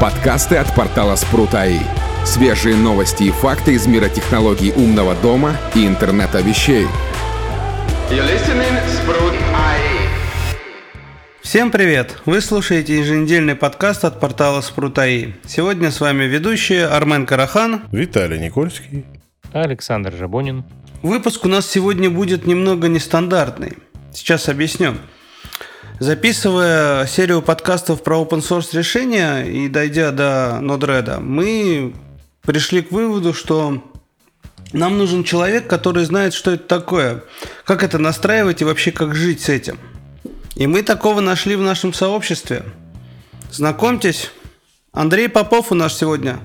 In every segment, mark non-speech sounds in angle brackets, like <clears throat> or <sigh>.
Подкасты от портала Спрут.АИ. Свежие новости и факты из мира технологий умного дома и интернета вещей. Всем привет! Вы слушаете еженедельный подкаст от портала Спрут.АИ. Сегодня с вами ведущие Армен Карахан, Виталий Никольский, Александр Жабонин. Выпуск у нас сегодня будет немного нестандартный. Сейчас объясню. Записывая серию подкастов про open source решения и дойдя до Node-RED, мы пришли к выводу, что нам нужен человек, который знает, что это такое, как это настраивать и вообще как жить с этим. И мы такого нашли в нашем сообществе. Знакомьтесь, Андрей Попов у нас сегодня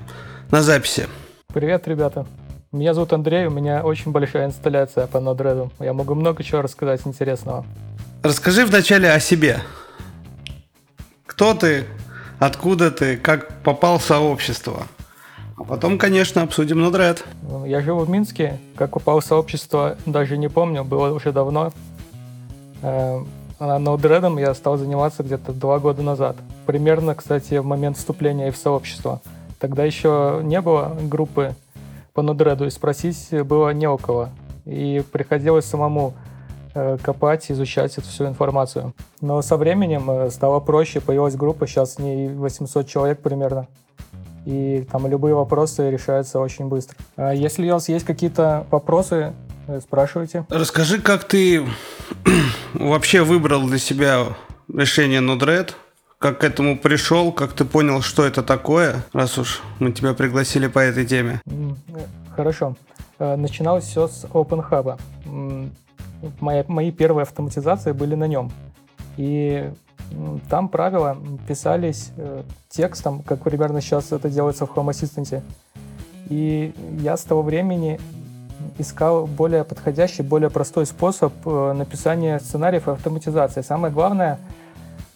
на записи. Привет, ребята. Меня зовут Андрей, у меня очень большая инсталляция по Node-RED. Я могу много чего рассказать интересного. Расскажи вначале о себе. Кто ты, откуда ты, как попал в сообщество. А потом, конечно, обсудим Node-RED. Я живу в Минске. Как попал в сообщество, даже не помню, было уже давно. Э, а Node-RED я стал заниматься где-то два года назад. Примерно, кстати, в момент вступления в сообщество. Тогда еще не было группы по Node-RED, и спросить было не у кого. И приходилось самому копать, изучать эту всю информацию. Но со временем э, стало проще, появилась группа, сейчас в ней 800 человек примерно. И там любые вопросы решаются очень быстро. А если у вас есть какие-то вопросы, э, спрашивайте. Расскажи, как ты <clears throat> вообще выбрал для себя решение Node-RED? Как к этому пришел? Как ты понял, что это такое, раз уж мы тебя пригласили по этой теме? Хорошо. Начиналось все с OpenHub мои, мои первые автоматизации были на нем. И там правила писались э, текстом, как примерно сейчас это делается в Home Assistant. И я с того времени искал более подходящий, более простой способ э, написания сценариев и автоматизации. Самое главное,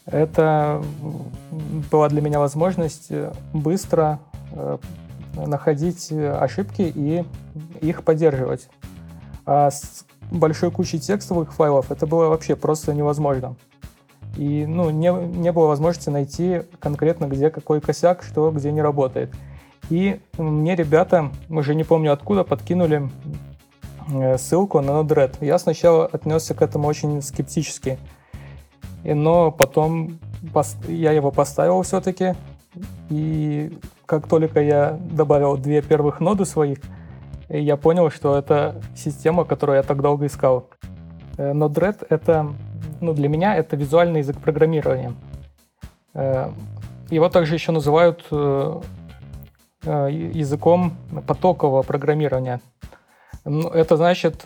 это была для меня возможность э, быстро находить ошибки и их поддерживать. А большой кучей текстовых файлов это было вообще просто невозможно. И ну, не, не было возможности найти конкретно, где какой косяк, что где не работает. И мне ребята, уже не помню откуда, подкинули э, ссылку на Node-RED. Я сначала отнесся к этому очень скептически, но потом я его поставил все-таки, и как только я добавил две первых ноды своих, и я понял, что это система, которую я так долго искал. Э, Node-RED — это, ну, для меня это визуальный язык программирования. Э, его также еще называют э, языком потокового программирования. Ну, это значит,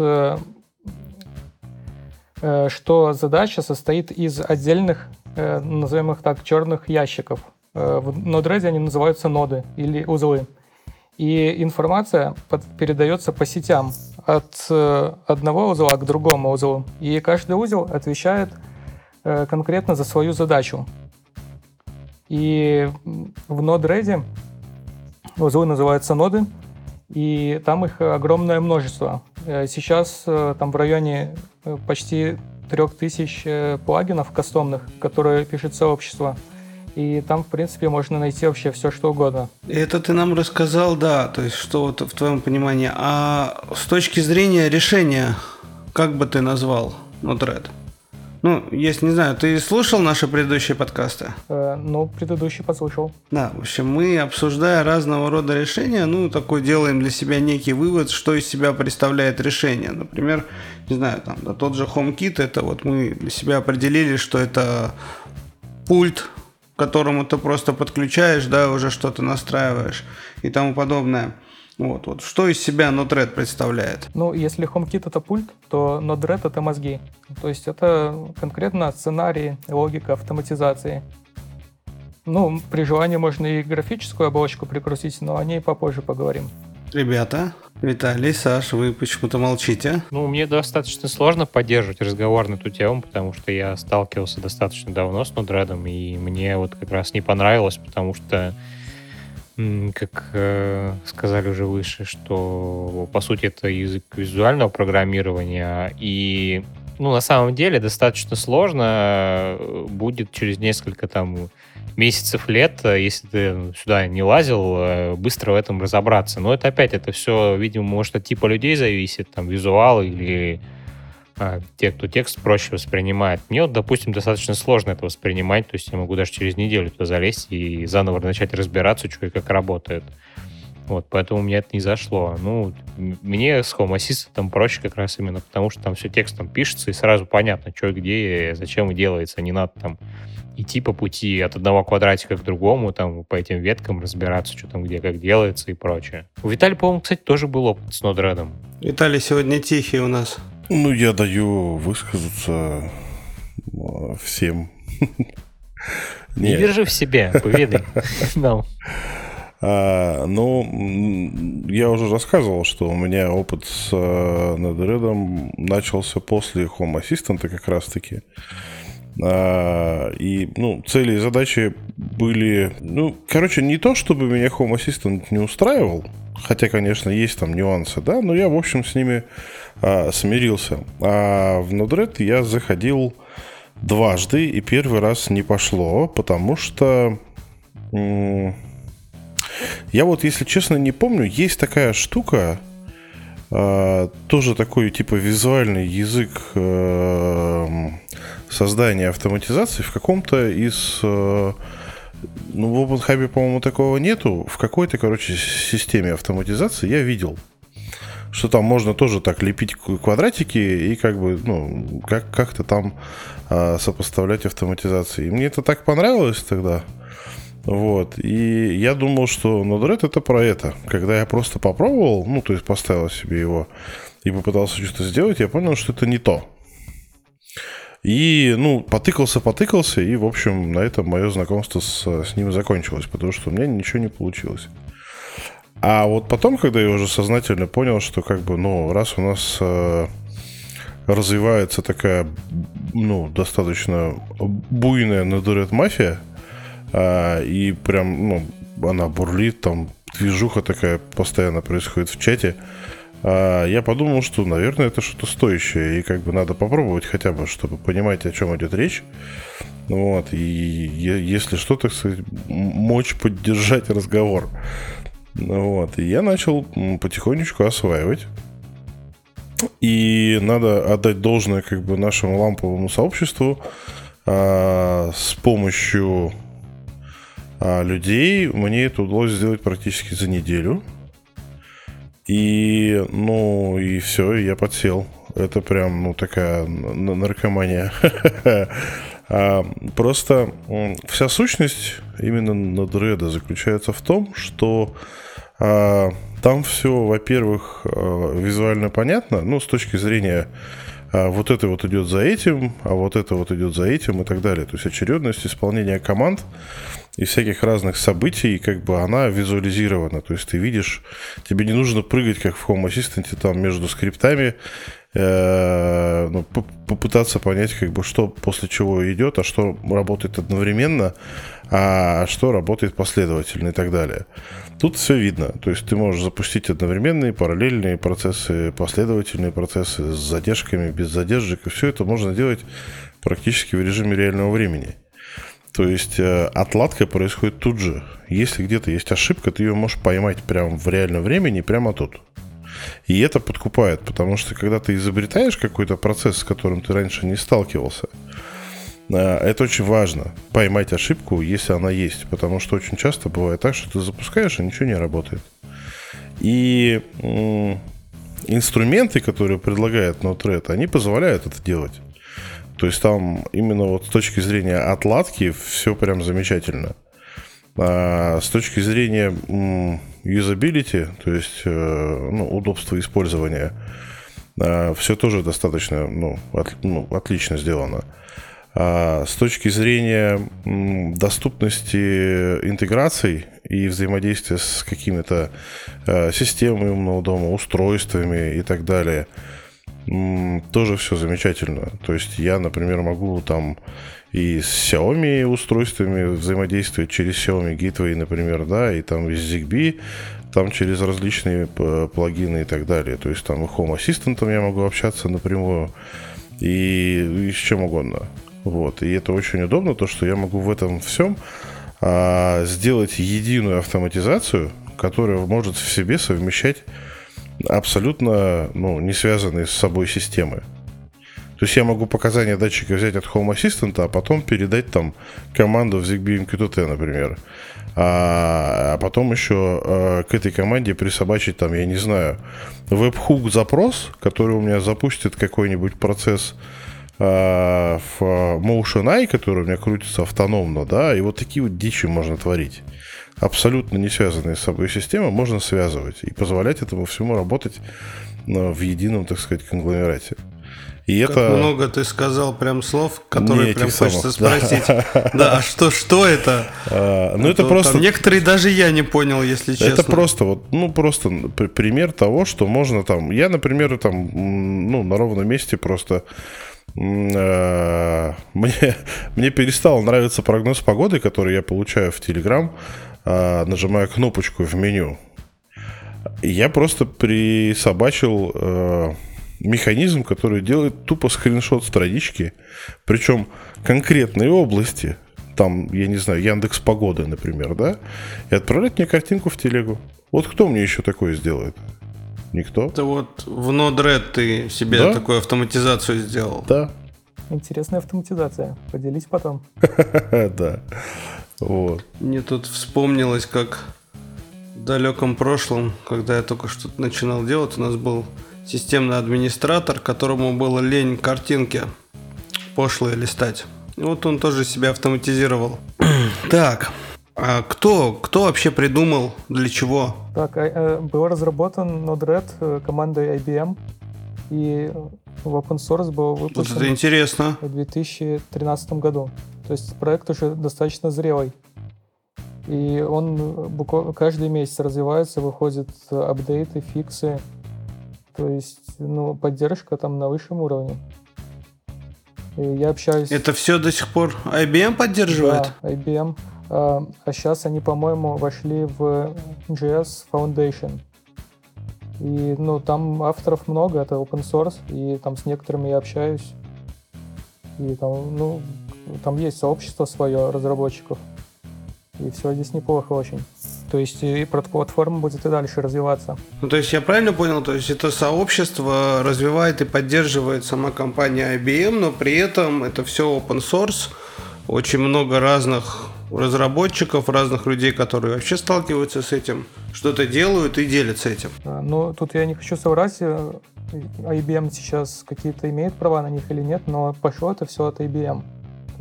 что задача состоит из отдельных, назовем их так, черных ящиков. В Node-RED они называются ноды или узлы. И информация под, передается по сетям от э, одного узла к другому узлу. И каждый узел отвечает э, конкретно за свою задачу. И в Node-RED узлы называются ноды, и там их огромное множество. Э, сейчас э, там в районе э, почти 3000 плагинов кастомных, которые пишет сообщество и там, в принципе, можно найти вообще все, что угодно. Это ты нам рассказал, да, то есть что вот в твоем понимании. А с точки зрения решения, как бы ты назвал Node-RED? Ну, если не знаю, ты слушал наши предыдущие подкасты? Э, ну, предыдущий послушал. Да, в общем, мы, обсуждая разного рода решения, ну, такой делаем для себя некий вывод, что из себя представляет решение. Например, не знаю, там, да, тот же HomeKit, это вот мы для себя определили, что это пульт которому ты просто подключаешь, да, уже что-то настраиваешь и тому подобное. Вот, вот. Что из себя Node-RED представляет? Ну, если HomeKit это пульт, то Node-RED это мозги. То есть это конкретно сценарии, логика автоматизации. Ну, при желании можно и графическую оболочку прикрутить, но о ней попозже поговорим. Ребята, Виталий, Саш, вы почему-то молчите. Ну, мне достаточно сложно поддерживать разговор на эту тему, потому что я сталкивался достаточно давно с Нудредом, и мне вот как раз не понравилось, потому что, как э, сказали уже выше, что, по сути, это язык визуального программирования, и ну, на самом деле достаточно сложно э, будет через несколько там месяцев, лет, э, если ты сюда не лазил, э, быстро в этом разобраться. Но это опять, это все, видимо, может от типа людей зависит, там, визуал или а, те, кто текст проще воспринимает. Мне вот, допустим, достаточно сложно это воспринимать, то есть я могу даже через неделю туда залезть и заново начать разбираться, что и как работает. Вот, поэтому мне это не зашло. Ну, мне с Home Assistant проще как раз именно потому, что там все текстом пишется, и сразу понятно, что где, зачем и делается. Не надо там идти по пути от одного квадратика к другому, там, по этим веткам разбираться, что там где как делается и прочее. У Виталия, по-моему, кстати, тоже был опыт с Node-RED. Виталий сегодня тихий у нас. Ну, я даю высказаться а, всем. Не держи в себе, поведай <laughs> нам. А, ну, я уже рассказывал, что у меня опыт с Node-RED начался после Home Assistant как раз-таки. А, и, ну, цели и задачи были... Ну, короче, не то, чтобы меня Home Assistant не устраивал, хотя, конечно, есть там нюансы, да, но я, в общем, с ними а, смирился. А в Node-RED я заходил дважды, и первый раз не пошло, потому что... Я вот, если честно, не помню, есть такая штука, э, тоже такой типа визуальный язык э, создания автоматизации в каком-то из... Э, ну, в OpenHub, по-моему, такого нету. В какой-то, короче, системе автоматизации я видел, что там можно тоже так лепить квадратики и как бы, ну, как- как-то там э, сопоставлять автоматизации. И мне это так понравилось тогда. Вот. И я думал, что Node-RED это про это. Когда я просто попробовал, ну, то есть поставил себе его и попытался что-то сделать, я понял, что это не то. И, ну, потыкался, потыкался, и, в общем, на этом мое знакомство с, с ним закончилось, потому что у меня ничего не получилось. А вот потом, когда я уже сознательно понял, что, как бы, ну, раз у нас э, развивается такая, ну, достаточно буйная Node-RED мафия, а, и прям, ну, она бурлит, там движуха такая постоянно происходит в чате. А, я подумал, что, наверное, это что-то стоящее, и как бы надо попробовать хотя бы, чтобы понимать, о чем идет речь. Вот, и если что, так сказать, мочь поддержать разговор. Вот, и я начал потихонечку осваивать. И надо отдать должное как бы нашему ламповому сообществу а, с помощью а людей мне это удалось сделать практически за неделю. И, ну, и все, я подсел. Это прям, ну, такая наркомания. <laughs> А, просто вся сущность именно на дреда заключается в том, что а, там все, во-первых, а, визуально понятно, ну, с точки зрения вот это вот идет за этим, а вот это вот идет за этим и так далее. То есть очередность исполнения команд и всяких разных событий, как бы она визуализирована. То есть ты видишь, тебе не нужно прыгать, как в Home Assistant, там между скриптами, э, ну, попытаться понять, как бы, что после чего идет, а что работает одновременно, а что работает последовательно и так далее. Тут все видно. То есть ты можешь запустить одновременные, параллельные процессы, последовательные процессы с задержками, без задержек, и все это можно делать практически в режиме реального времени. То есть э, отладка происходит тут же. Если где-то есть ошибка, ты ее можешь поймать прямо в реальном времени, прямо тут. И это подкупает, потому что когда ты изобретаешь какой-то процесс, с которым ты раньше не сталкивался, э, это очень важно. Поймать ошибку, если она есть. Потому что очень часто бывает так, что ты запускаешь, а ничего не работает. И инструменты, которые предлагает Node-RED, они позволяют это делать. То есть там именно вот с точки зрения отладки все прям замечательно. А с точки зрения юзабилити, то есть э, ну, удобства использования, а, все тоже достаточно ну, от, ну, отлично сделано. А с точки зрения доступности интеграций и взаимодействия с какими-то э, системами умного дома, устройствами и так далее – тоже все замечательно. То есть я, например, могу там и с Xiaomi устройствами взаимодействовать через Xiaomi Gateway, например, да, и там из ZigBee, там через различные плагины и так далее. То есть там и Home Assistant я могу общаться напрямую, и, и с чем угодно. Вот. И это очень удобно, то, что я могу в этом всем а, сделать единую автоматизацию, которая может в себе совмещать абсолютно ну, не связанные с собой системы. То есть я могу показания датчика взять от Home Assistant, а потом передать там команду в ZigBee MQTT, например. А, а потом еще а, к этой команде присобачить там, я не знаю, веб-хук запрос, который у меня запустит какой-нибудь процесс а, в Motion Eye, который у меня крутится автономно, да, и вот такие вот дичи можно творить. Абсолютно не связанные с собой системы можно связывать и позволять этому всему работать в едином, так сказать, конгломерате. И как это... много ты сказал прям слов, которые Не прям хочется самых, спросить. Да. да, а что, что это? <laughs> А, ну, это, это просто... Там, некоторые даже я не понял, если честно. Это просто вот, ну, просто пример того, что можно там... Я, например, там, ну, на ровном месте просто... Э, <laughs> мне, мне перестал нравиться прогноз погоды, который я получаю в э, нажимая кнопочку в меню. Я просто присобачил э, механизм, который делает тупо скриншот странички, причем конкретной области, там, я не знаю, Яндекс Погоды, например, да, и отправляет мне картинку в телегу. Вот кто мне еще такое сделает? Никто. Это вот в Node-RED ты себе да? такую автоматизацию сделал. Да. Интересная автоматизация. Поделись потом. <laughs> Да. Вот. Мне тут вспомнилось, как в далеком прошлом, когда я только что-то начинал делать, у нас был системный администратор, которому было лень картинки пошлые листать. И вот он тоже себя автоматизировал. <clears throat> так, а кто, кто вообще придумал, для чего? Так, а, э, был разработан Node-RED э, командой IBM, и в open source был выпущен вот это интересно. в 2013 году. То есть проект уже достаточно зрелый. И он каждый месяц развивается, выходят апдейты, фиксы, то есть, ну, поддержка там на высшем уровне. И я общаюсь... Это все до сих пор IBM поддерживает? Да, IBM. А, а сейчас они, по-моему, вошли в JS Foundation. И, ну, там авторов много, это open source, и там с некоторыми я общаюсь. И там, ну, там есть сообщество свое разработчиков. И все здесь неплохо очень. То есть и платформа будет и дальше развиваться. Ну, то есть я правильно понял, то есть это сообщество развивает и поддерживает сама компания IBM, но при этом это все open source, очень много разных разработчиков, разных людей, которые вообще сталкиваются с этим, что-то делают и делятся этим. Ну, тут я не хочу соврать, э, IBM сейчас какие-то имеет права на них или нет, но пошло это все от IBM.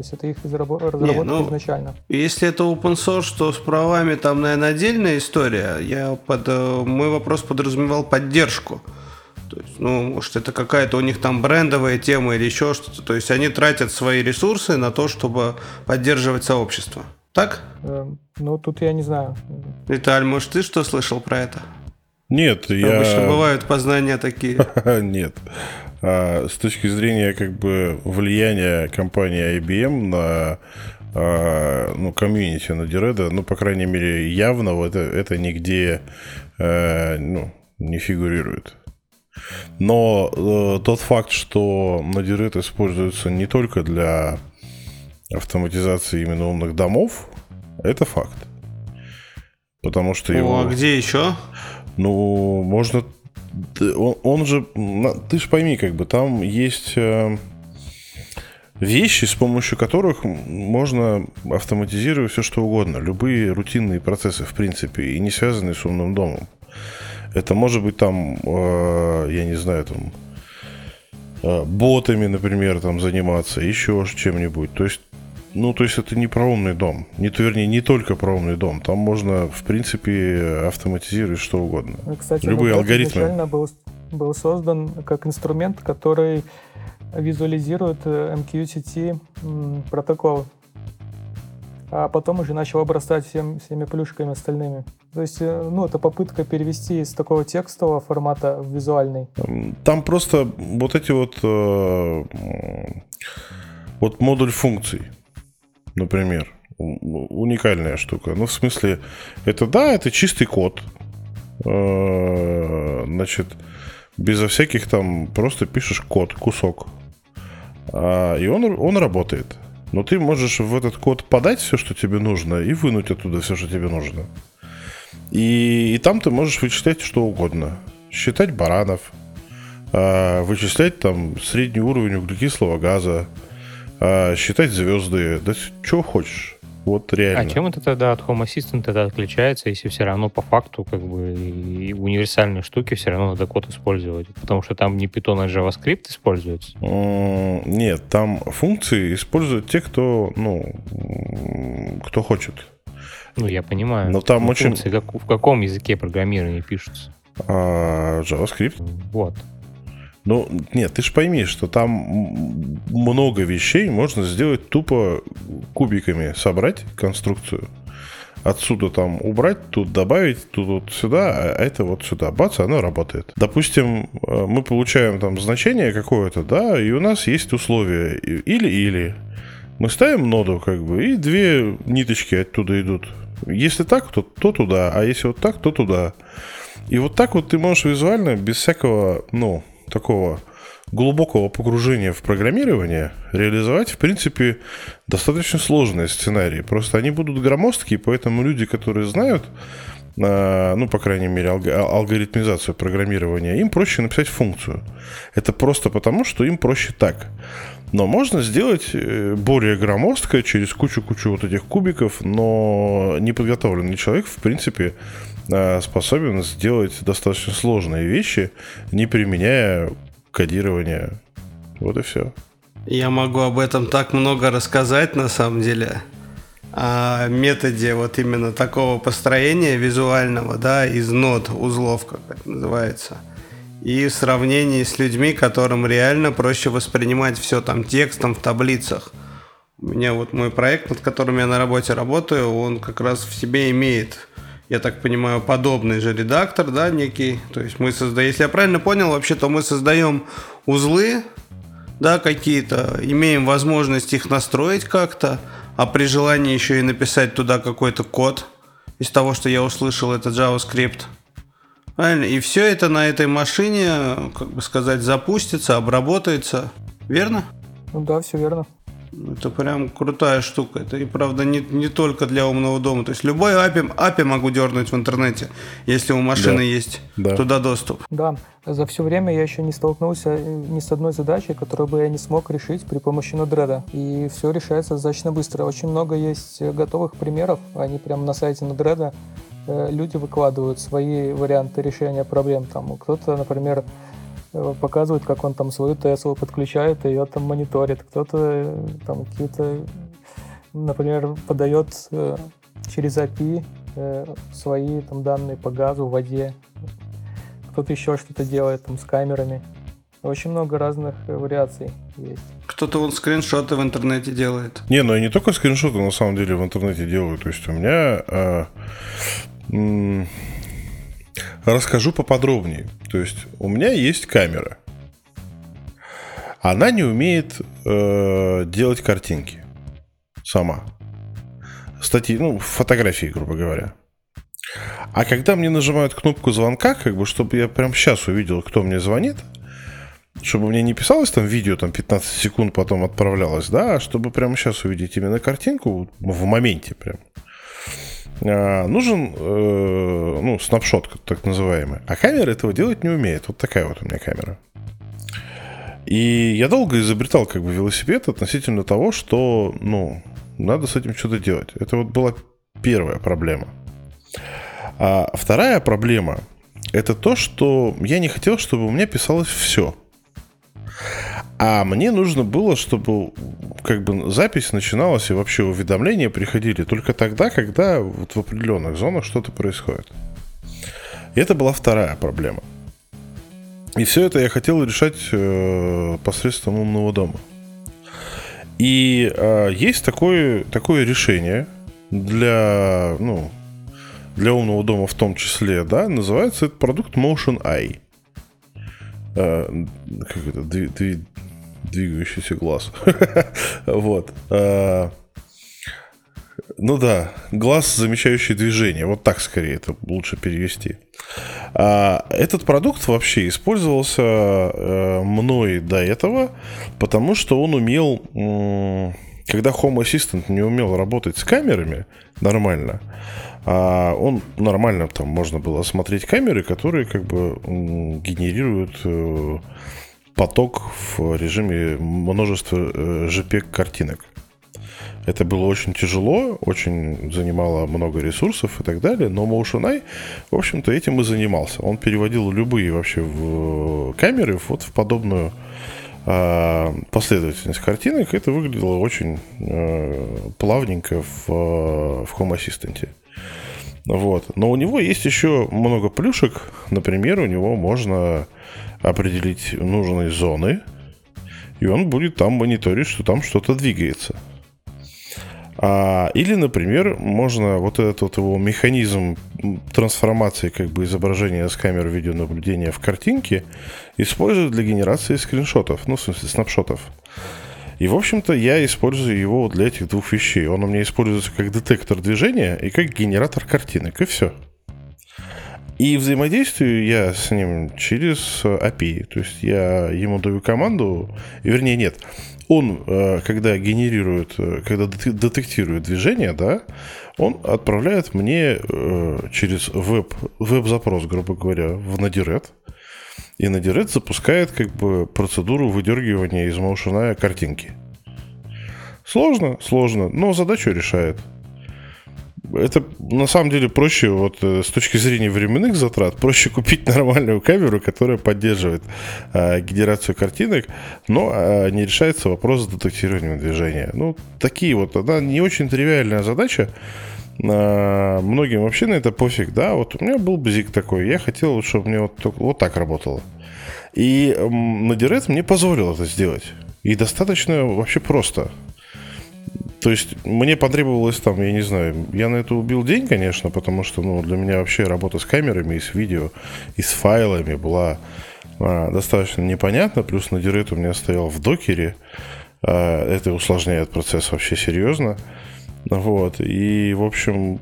То есть это их разработка не, ну, изначально. Если это open source, то с правами там, наверное, отдельная история. Я под э, мой вопрос подразумевал поддержку. То есть, ну, может, это какая-то у них там брендовая тема или еще что-то. То есть они тратят свои ресурсы на то, чтобы поддерживать сообщество. Так? Э, ну, тут я не знаю. Виталь, может, ты что слышал про это? Нет, я... Обычно бывают познания такие. <laughs> Нет. А, с точки зрения как бы влияния компании IBM на а, ну, комьюнити на Диреда, ну, по крайней мере, явно это, это нигде а, ну, не фигурирует. Но э, тот факт, что Node.RED используется не только для автоматизации именно умных домов, это факт. Потому что его... а где еще? Ну, можно он, он же, ты же пойми, как бы там есть э, вещи, с помощью которых можно автоматизировать все что угодно, любые рутинные процессы, в принципе, и не связанные с умным домом. Это может быть там, э, я не знаю, там э, ботами, например, там заниматься, еще чем-нибудь. То есть ну, то есть это не про умный дом. Не, вернее, не только про умный дом. Там можно, в принципе, автоматизировать что угодно. Кстати, Любые алгоритмы. изначально был, был создан как инструмент, который визуализирует э, MQTT протокол. А потом уже начал обрастать всем, всеми плюшками остальными. То есть, э, ну, это попытка перевести из такого текстового формата в визуальный. Там просто вот эти вот э, вот модуль функций например. Уникальная штука. Ну, в смысле, это да, это чистый код. Э, значит, безо всяких там, просто пишешь код, кусок. А, и он, он работает. Но ты можешь в этот код подать все, что тебе нужно, и вынуть оттуда все, что тебе нужно. И, и там ты можешь вычислять что угодно. Считать баранов, э, вычислять там средний уровень углекислого газа, э, считать звезды, да что хочешь. Вот реально. А чем это тогда от Home Assistant это отличается, если все равно по факту как бы и универсальные штуки все равно надо код использовать? Потому что там не Python, а JavaScript используется? Нет, там функции используют те, кто, ну, кто хочет. Ну, я понимаю. Но там Но очень... Функции как, в каком языке программирования пишутся? А, JavaScript. Вот. Ну, нет, ты же пойми, что там много вещей можно сделать тупо кубиками, собрать конструкцию. Отсюда там убрать, тут добавить, тут вот сюда, а это вот сюда. Бац, оно работает. Допустим, э, мы получаем там значение какое-то, да, и у нас есть условия или-или. Мы ставим ноду, как бы, и две ниточки оттуда идут. Если так, то, то туда, а если вот так, то туда. И вот так вот ты можешь визуально, без всякого, ну, такого глубокого погружения в программирование реализовать, в принципе, достаточно сложные сценарии. Просто они будут громоздкие, поэтому люди, которые знают, а, ну, по крайней мере, алгоритмизацию программирования, им проще написать функцию. Это просто потому, что им проще так. Но можно сделать э, более громоздко через кучу-кучу вот этих кубиков, но неподготовленный человек, в принципе, а, способен сделать достаточно сложные вещи, не применяя кодирование. Вот и все. Я могу об этом так много рассказать, на самом деле. О методе вот именно такого построения визуального, да, из нод узлов, как это называется. И в сравнении с людьми, которым реально проще воспринимать все там текстом в таблицах. У меня вот мой проект, над которым я на работе работаю, он как раз в себе имеет я так понимаю, подобный же редактор, да, некий. То есть мы создаем, если я правильно понял, вообще, то мы создаем узлы, да, какие-то, имеем возможность их настроить как-то, а при желании еще и написать туда какой-то код из того, что я услышал, это JavaScript. Правильно? И все это на этой машине, как бы сказать, запустится, обработается. Верно? Ну да, все верно. Это прям крутая штука. Это и правда не, не только для умного дома. То есть любой API, API могу дернуть в интернете, если у машины да. есть да. туда доступ. Да, за все время я еще не столкнулся э, ни с одной задачей, которую бы я не смог решить при помощи Node-RED. И все решается достаточно быстро. Очень много есть готовых примеров. Они прямо на сайте Node-RED э, люди выкладывают свои варианты решения проблем. Там кто-то, например, Э, показывает, как он там свою Теслу подключает и ее там мониторит. Кто-то э, там какие-то, например, подает э, через API свои там данные по газу, воде. Кто-то еще что-то делает там с камерами. Очень много разных вариаций есть. Кто-то вон скриншоты в интернете делает. Не, ну я не только скриншоты на самом деле в интернете делаю. То есть у меня э, Расскажу поподробнее. То есть у меня есть камера. Она не умеет э, делать картинки сама. Статьи, ну, фотографии, грубо говоря. А когда мне нажимают кнопку звонка, как бы, чтобы я прям сейчас увидел, кто мне звонит, чтобы мне не писалось там видео, там 15 секунд потом отправлялось, да, а чтобы прямо сейчас увидеть именно картинку в моменте прям. А, нужен э, ну, снапшот, так называемый. А камера этого делать не умеет. Вот такая вот у меня камера. И я долго изобретал как бы велосипед относительно того, что, ну, надо с этим что-то делать. Это вот была первая проблема. А вторая проблема – это то, что я не хотел, чтобы у меня писалось все. А мне нужно было, чтобы как бы запись начиналась и вообще уведомления приходили только тогда, когда вот в определенных зонах что-то происходит. И это была вторая проблема. И все это я хотел решать э, посредством умного дома. И э, есть такое, такое решение для, ну, для умного дома в том числе, да, называется этот продукт Motion Eye. Э, как это, двигающийся глаз. <laughs> вот. А, ну да, глаз, замечающий движение. Вот так скорее это лучше перевести. А этот продукт вообще использовался э, мной до этого, потому что он умел, когда Home Assistant не умел работать с камерами нормально, а он нормально там можно было смотреть камеры, которые как бы генерируют э, поток в режиме множества JPEG э. Это было очень тяжело, очень занимало много ресурсов и так далее, но MotionEye, в общем-то, этим и занимался. Он переводил любые вообще в камеры вот в подобную э, последовательность картинок. Это выглядело очень э, плавненько в, в Home Assistant. Вот. Но у него есть еще много плюшек. Например, у него можно определить нужные зоны, и он будет там мониторить, что там что-то двигается. А, или, например, можно вот этот вот его механизм трансформации как бы изображения с камер видеонаблюдения в картинке использовать для генерации скриншотов, ну, в смысле, снапшотов. И, в общем-то, я использую его для этих двух вещей. Он у меня используется как детектор движения и как генератор картинок, и все. И взаимодействую я с ним через API. То есть я ему даю команду, вернее, нет. Он, э, когда генерирует, э, когда детектирует движение, да, он отправляет мне э, через веб, веб-запрос, грубо говоря, в Node.js. И Node.js запускает как бы процедуру выдергивания из Motion картинки. Сложно, сложно, но задачу решает это на самом деле проще, вот э, с точки зрения временных затрат, проще купить <laughs> нормальную камеру, которая поддерживает э, генерацию картинок, но э, не решается вопрос с детектированием движения. Ну, такие вот, она не очень тривиальная задача. Э, многим вообще на это пофиг, да, вот у меня был бзик такой, я хотел, чтобы мне вот, вот так работало. И э, Direct мне позволил это сделать. И достаточно вообще просто. То есть мне потребовалось там, я не знаю, я на это убил день, конечно, потому что ну, для меня вообще работа с камерами и с видео, и с файлами была а, достаточно непонятна. Плюс на Дирет у меня стоял в докере. А, это усложняет процесс вообще серьезно. Вот, и, в общем,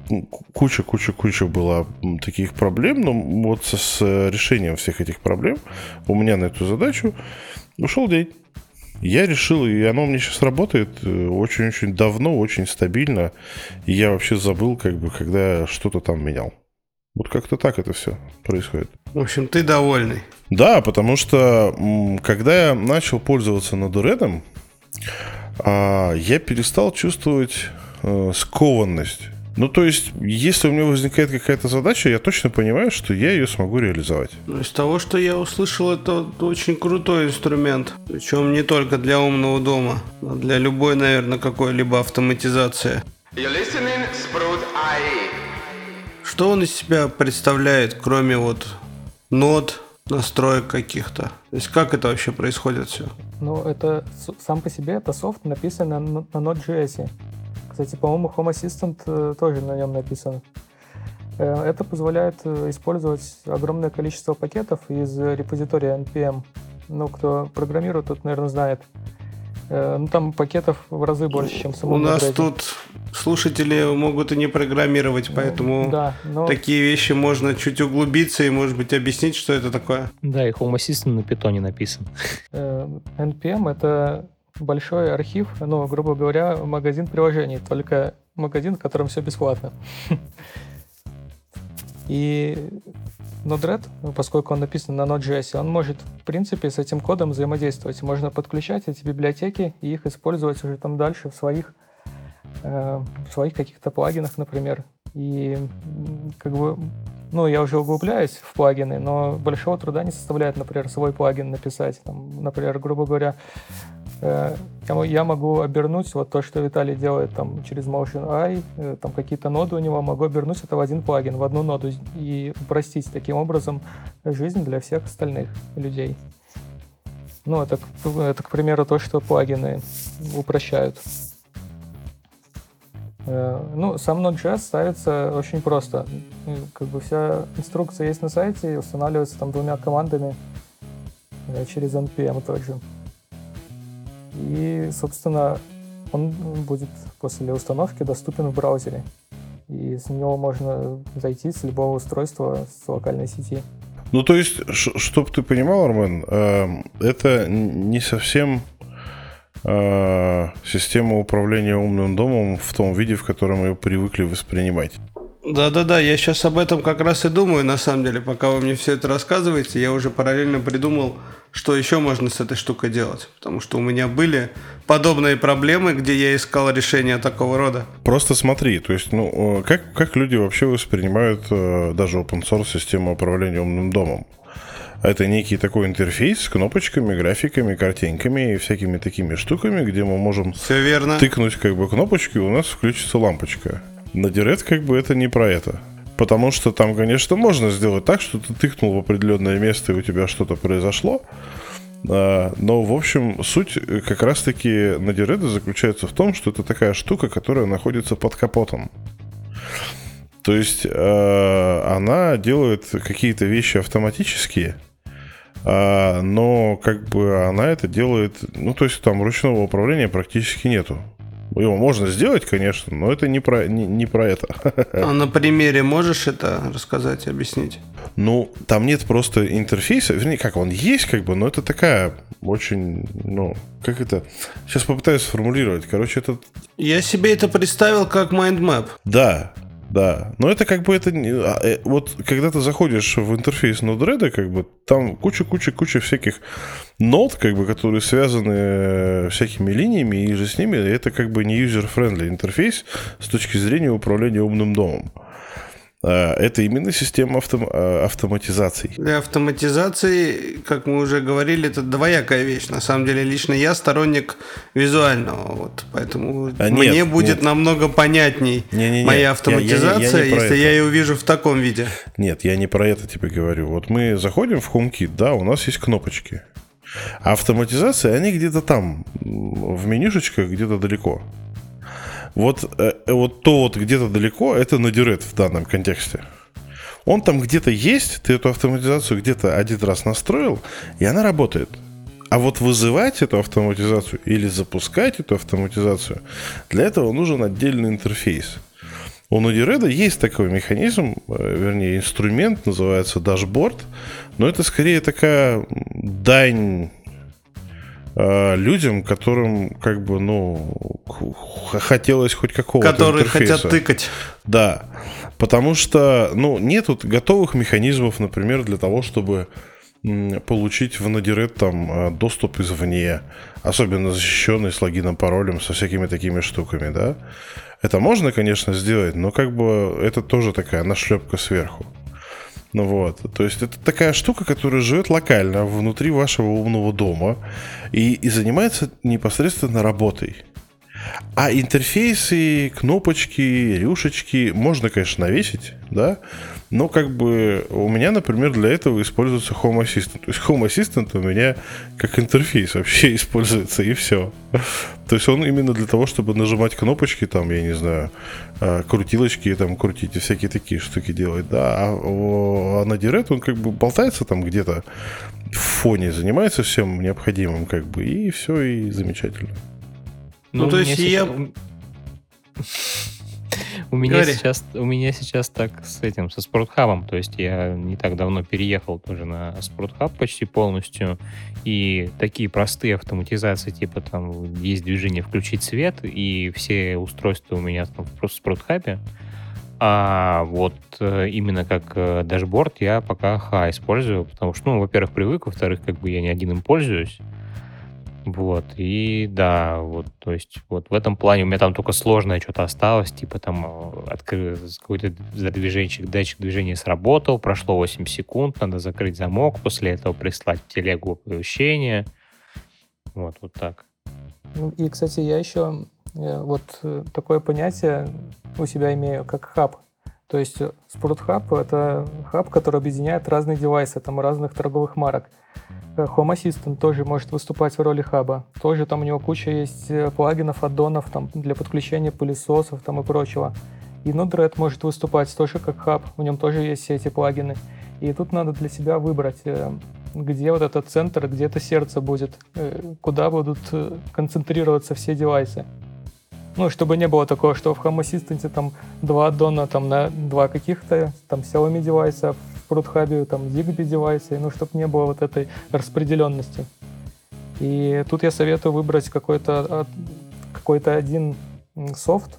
куча-куча-куча была таких проблем, но вот с решением всех этих проблем у меня на эту задачу ушел день. Я решил, и оно мне сейчас работает э, очень-очень давно, очень стабильно. И я вообще забыл, как бы, когда что-то там менял. Вот как-то так это все происходит. В общем, ты довольный. Да, потому что когда я начал пользоваться Надуредом, а, я перестал чувствовать э, скованность ну, то есть, если у меня возникает какая-то задача, я точно понимаю, что я ее смогу реализовать. Ну, из того, что я услышал, это очень крутой инструмент. Причем не только для умного дома, а для любой, наверное, какой-либо автоматизации. Что он из себя представляет, кроме вот нод, настроек каких-то? То есть как это вообще происходит все? Ну, это сам по себе это софт написан на, на Node.js. Кстати, по-моему, Home Assistant э, тоже на нем написано. Э, это позволяет э, использовать огромное количество пакетов из репозитория NPM. Ну, кто программирует, тот, наверное, знает. Ну, там пакетов в разы больше, чем самому. У нас тут слушатели могут и не программировать, поэтому да, но... такие вещи можно чуть углубиться и, может быть, объяснить, что это такое. Да, и Home Assistant на питоне написан. NPM — это большой архив, ну, грубо говоря, магазин приложений, только магазин, в котором все бесплатно. <laughs> И Node-RED, поскольку он написан на Node.js, он может, в принципе, с этим кодом взаимодействовать. Можно подключать эти библиотеки и их использовать уже там дальше в своих, э, в своих каких-то плагинах, например. И как бы, ну, я уже углубляюсь в плагины, но большого труда не составляет, например, свой плагин написать. Там, например, грубо говоря, Э, я могу обернуть вот то, что Виталий делает там через Motion Eye, э, там какие-то ноды у него, могу обернуть это в один плагин, в одну ноду и упростить таким образом жизнь для всех остальных людей. Ну, это, это к примеру, то, что плагины упрощают. Э, ну, сам Node.js ставится очень просто. Как бы вся инструкция есть на сайте и устанавливается там двумя командами через NPM тот же. И, собственно, он будет после установки доступен в браузере. и с него можно зайти с любого устройства с локальной сети. Ну, то есть, чтобы ты понимал, Армен, эм, это не совсем э, система управления умным домом в том виде, в котором ее привыкли воспринимать. Да-да-да, я сейчас об этом как раз и думаю, на самом деле, пока вы мне все это рассказываете, я уже параллельно придумал, что еще можно с этой штукой делать. Потому что у меня были подобные проблемы, где я искал решение такого рода. Просто смотри, то есть, ну, как, как люди вообще воспринимают э, даже open source систему управления умным домом? Это некий такой интерфейс с кнопочками, графиками, картинками и всякими такими штуками, где мы можем Все верно. тыкнуть как бы кнопочки, и у нас включится лампочка. На Директ как бы это не про это. Потому что там, конечно, можно сделать так, что ты тыкнул в определенное место, и у тебя что-то произошло. А, но, в общем, суть как раз-таки на Диреда заключается в том, что это такая штука, которая находится под капотом. То есть э, она делает какие-то вещи автоматические, э, но как бы она это делает, ну то есть там ручного управления практически нету. Его можно сделать, конечно, но это не про, не, не про это. А на примере можешь это рассказать, объяснить? Ну, там нет просто интерфейса. Вернее, как он есть, как бы, но это такая очень, ну, как это... Сейчас попытаюсь сформулировать. Короче, это... Я себе это представил как mind map. Да, да, но это как бы это. А, э, вот когда ты заходишь в интерфейс Node-RED, как бы там куча-куча-куча всяких нод, как бы, которые связаны э, всякими линиями, и же с ними это как бы не user-friendly интерфейс с точки зрения управления умным домом. А, это именно система автом, а, автоматизации. Для автоматизации, как мы уже говорили, это двоякая вещь. На самом деле, лично я сторонник визуального, вот, поэтому а мне нет, будет нет. намного понятней не, не, не. моя автоматизация, я, я, я, я если это. я ее увижу в таком виде. Нет, я не про это тебе говорю. Вот мы заходим в HomeKit, да, у нас есть кнопочки. А автоматизация, они где-то там, в менюшечках, где-то далеко. Вот, э, вот то вот где-то далеко, это надирет в данном контексте. Он там где-то есть, ты эту автоматизацию где-то один раз настроил, и она работает. А вот вызывать эту автоматизацию или запускать эту автоматизацию, для этого нужен отдельный интерфейс. У Node-RED есть такой механизм, э, вернее, инструмент, называется дашборд, но это скорее такая дань Э, людям, которым как бы, ну, хотелось хоть какого-то Которые интерфейса. хотят тыкать. Да, потому что, ну, нету готовых механизмов, например, для того, чтобы получить в Node.js там э, доступ извне, особенно защищенный с логином, паролем, со всякими такими штуками, да. Это можно, конечно, сделать, но как бы это тоже такая нашлепка сверху. Ну вот, то есть это такая штука, которая живет локально внутри вашего умного дома и, и занимается непосредственно работой. А интерфейсы, кнопочки, рюшечки можно, конечно, навесить, да, но как бы у меня, например, для этого используется Home Assistant. То есть Home Assistant у меня как интерфейс вообще <laughs> используется, и все. То есть он именно для того, чтобы нажимать кнопочки, там, я не знаю, а, крутилочки, там, крутить и всякие такие штуки делать, да. А, а на Direct он как бы болтается там где-то в фоне, занимается всем необходимым, как бы, и все, и замечательно. Ну, ну то есть я... <laughs> У меня, сейчас, у меня сейчас так с этим, со спортхабом, то есть я не так давно переехал тоже на спортхаб почти полностью, и такие простые автоматизации, типа там есть движение включить свет, и все устройства у меня там просто в спортхабе, а вот э, именно как э, дашборд я пока ха использую, потому что, ну, во-первых, привык, во-вторых, как бы я не один им пользуюсь, вот, и да, вот, то есть вот в этом плане у меня там только сложное что-то осталось, типа там э, откры... какой-то задвиженчик, датчик движения сработал, прошло 8 секунд, надо закрыть замок, после этого прислать телегу оповещение. Вот, вот так. Ну, и, кстати, я еще э, вот э, такое понятие у себя имею, как хаб. То есть спортхаб — это хаб, который объединяет разные девайсы, там, разных торговых марок. Э, Home Assistant тоже может выступать в роли хаба. Тоже там у него куча есть э, плагинов, аддонов там, для подключения пылесосов там, и прочего. И Node-RED может выступать тоже как хаб, в нем тоже есть все эти плагины. И тут надо для себя выбрать, э, где вот этот центр, где это сердце будет, куда будут концентрироваться все девайсы. Ну, чтобы не было такого, что в Home Assistant там два аддона там на два каких-то, там Xiaomi девайса, в там Zigbee девайса, ну, чтобы не было вот этой распределенности. И тут я советую выбрать какой-то какой-то один софт,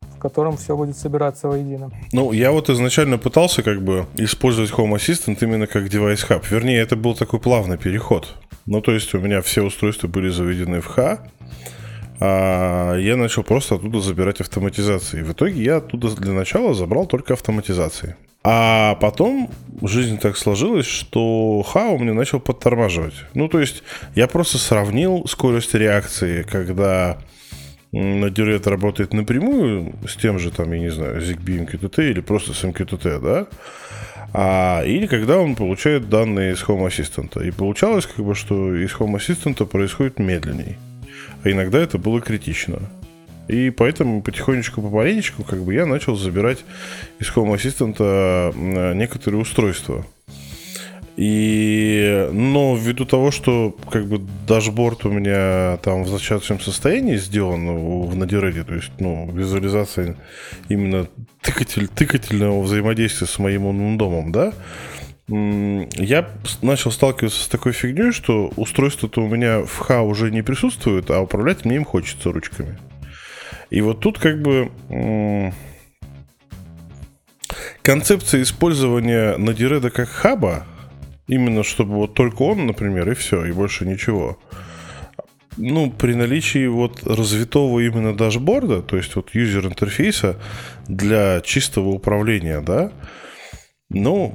в котором все будет собираться воедино. Ну, я вот изначально пытался как бы использовать Home Assistant именно как девайс хаб. Вернее, это был такой плавный переход. Ну, то есть у меня все устройства были заведены в Х, а я начал просто оттуда забирать автоматизации. В итоге я оттуда для начала забрал только автоматизации. А потом жизнь так сложилась, что ха у меня начал подтормаживать. Ну, то есть я просто сравнил скорость реакции, когда на Duret работает напрямую с тем же, там, я не знаю, ZigBee MQTT или просто с MQTT, да, а, или когда он получает данные из Home Assistant. И получалось, как бы, что из Home Assistant происходит медленней. А иногда это было критично. И поэтому потихонечку, по помаленечку, как бы я начал забирать из Home Assistant э, некоторые устройства. И, но ввиду того, что как бы дашборд у меня там в зачаточном состоянии сделан в Node-RED, то есть, ну, визуализация именно тыкатель, тыкательного взаимодействия с моим домом, да, я начал сталкиваться с такой фигней, что устройство-то у меня в ха уже не присутствует, а управлять мне им хочется ручками. И вот тут как бы концепция использования Node-RED как хаба, Именно чтобы вот только он, например, и все, и больше ничего. Ну, при наличии вот развитого именно дашборда, то есть вот user интерфейса для чистого управления, да, ну,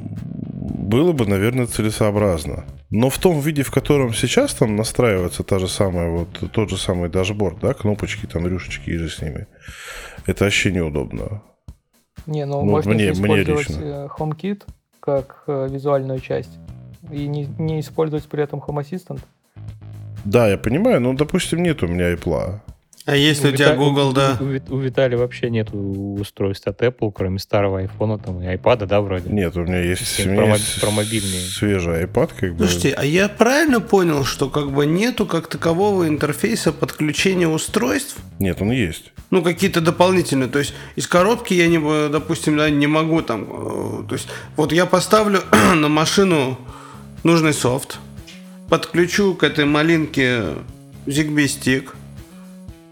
было бы, наверное, целесообразно. Но в том виде, в котором сейчас там настраивается та же самая, вот тот же самый дашборд, да, кнопочки, там, рюшечки и же с ними, это вообще неудобно. Не, ну, ну можно мне, использовать мне лично. Э, HomeKit как э, визуальную часть и не, не использовать при этом Home Assistant? Да, я понимаю, но, допустим, нет у меня Apple. А если у, у тебя Google, у, да? У, у, у Виталия вообще нет устройств от Apple, кроме старого iPhone там, и iPad, да, вроде? Нет, у меня есть, у меня про, есть про мобильные. свежий iPad. Как бы. Слушайте, а я правильно понял, что как бы нету как такового интерфейса подключения устройств? Нет, он есть. Ну, какие-то дополнительные. То есть из коробки я, не, допустим, да, не могу там... Э, то есть вот я поставлю <clears throat> на машину нужный софт, подключу к этой малинке ZigBee стик,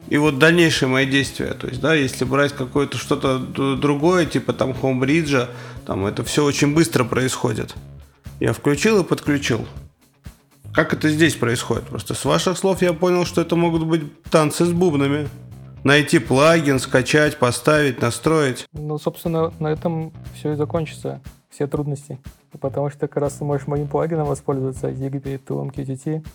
и вот дальнейшие мои действия, то есть, да, если брать какое-то что-то другое, типа там Homebridge, там это все очень быстро происходит. Я включил и подключил. Как это здесь происходит? Просто с ваших слов я понял, что это могут быть танцы с бубнами. Найти плагин, скачать, поставить, настроить. Ну, собственно, на этом все и закончится. Все трудности. Потому что как раз ты можешь моим плагином воспользоваться to MQTT,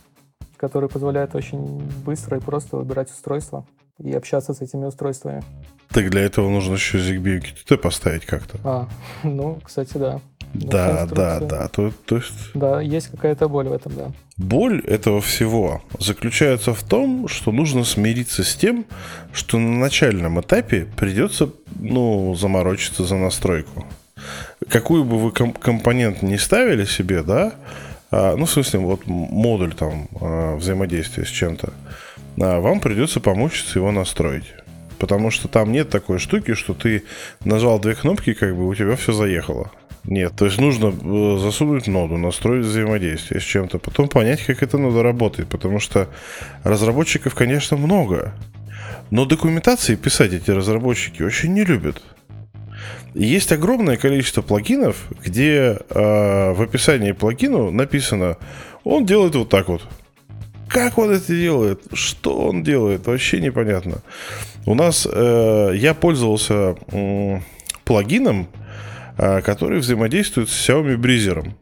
который позволяет очень быстро и просто выбирать устройства и общаться с этими устройствами. Так для этого нужно еще Zigbee MQTT поставить как-то. А, <laughs> ну, кстати, да. Да, да, да. То, то есть... Да, есть какая-то боль в этом, да. Боль этого всего заключается в том, что нужно смириться с тем, что на начальном этапе придется, ну, заморочиться за настройку. Какую бы вы компонент не ставили себе, да, ну, в смысле, вот модуль там а, взаимодействия с чем-то, а, вам придется помучиться его настроить. Потому что там нет такой штуки, что ты нажал две кнопки, как бы у тебя все заехало. Нет, то есть нужно э, засунуть ноду, настроить взаимодействие с чем-то, потом понять, как эта нода работает, потому что разработчиков, конечно, много, но документации писать эти разработчики очень не любят. Есть огромное количество плагинов, где э, в описании плагину написано, он делает вот так вот. Как он это делает? Что он делает? Вообще непонятно. У нас э, я пользовался э, плагином, э, который взаимодействует с Xiaomi Breezer.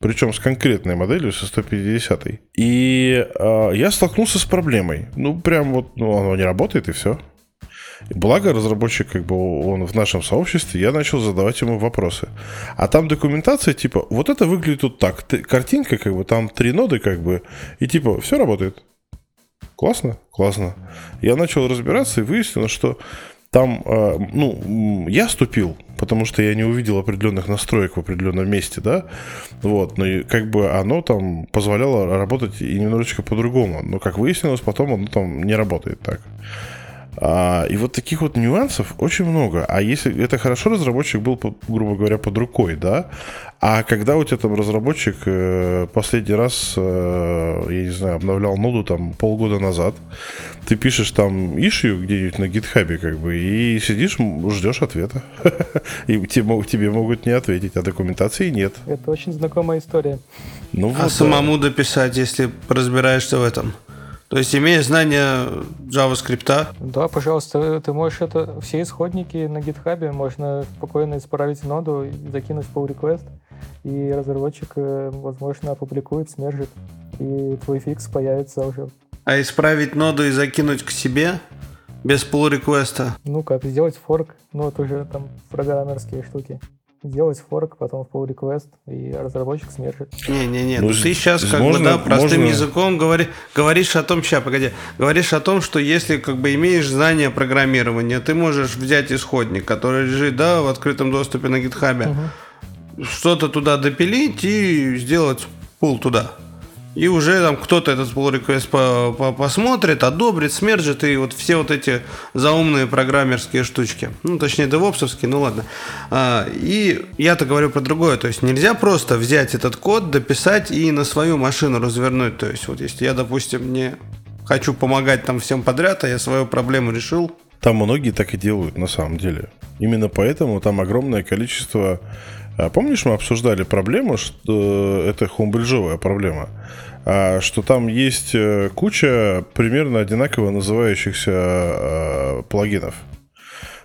Причем с конкретной моделью, со 150. И э, я столкнулся с проблемой. Ну, прям вот, ну, оно не работает, и все. Благо, разработчик, как бы он в нашем сообществе, я начал задавать ему вопросы. А там документация, типа, вот это выглядит вот так. Ты, картинка, как бы, там три ноды, как бы, и типа, все работает. Классно? Классно. Я начал разбираться и выяснилось, что там, э, ну, я ступил, потому что я не увидел определенных настроек в определенном месте, да, вот, но и как бы оно там позволяло работать и немножечко по-другому, но как выяснилось, потом оно там не работает так. А, и вот таких вот нюансов очень много. А если это хорошо, разработчик был, грубо говоря, под рукой, да? А когда у тебя там разработчик э, последний раз, э, я не знаю, обновлял ноду там полгода назад, ты пишешь там ишью где-нибудь на гитхабе, как бы, и сидишь, ждешь ответа. <laughs> И тебе могут не ответить, а документации нет. Это очень знакомая история. Ну, а вот, самому дописать, если разбираешься в этом? То есть, имея знания JavaScript. Да, пожалуйста, ты можешь это все исходники на GitHub, можно спокойно исправить ноду, закинуть pull request, и разработчик, э, возможно, опубликует, смержит, и твой фикс появится уже. А исправить ноду и закинуть к себе без pull реквеста Ну как, сделать форк, ну это уже там программерские штуки делать форк, потом в pull request, и разработчик смержит. Не-не-не, ну, ты сейчас как можно, бы, да, простым можно... языком говори, говоришь о том, сейчас, погоди, говоришь о том, что если как бы имеешь знания программирования, ты можешь взять исходник, который лежит, да, в открытом доступе на гитхабе, угу. что-то туда допилить и сделать пул туда и уже там кто-то этот pull request по по посмотрит, одобрит, смержит, и вот все вот эти заумные программерские штучки. Ну, точнее, девопсовские, ну ладно. А, и я-то говорю про другое, то есть нельзя просто взять этот код, дописать и на свою машину развернуть. То есть вот если я, допустим, не хочу помогать там всем подряд, а я свою проблему решил. Там многие так и делают на самом деле. Именно поэтому там огромное количество а помнишь, мы обсуждали проблему, что это хомбриджовая проблема, а, что там есть э, куча примерно одинаково называющихся а, плагинов.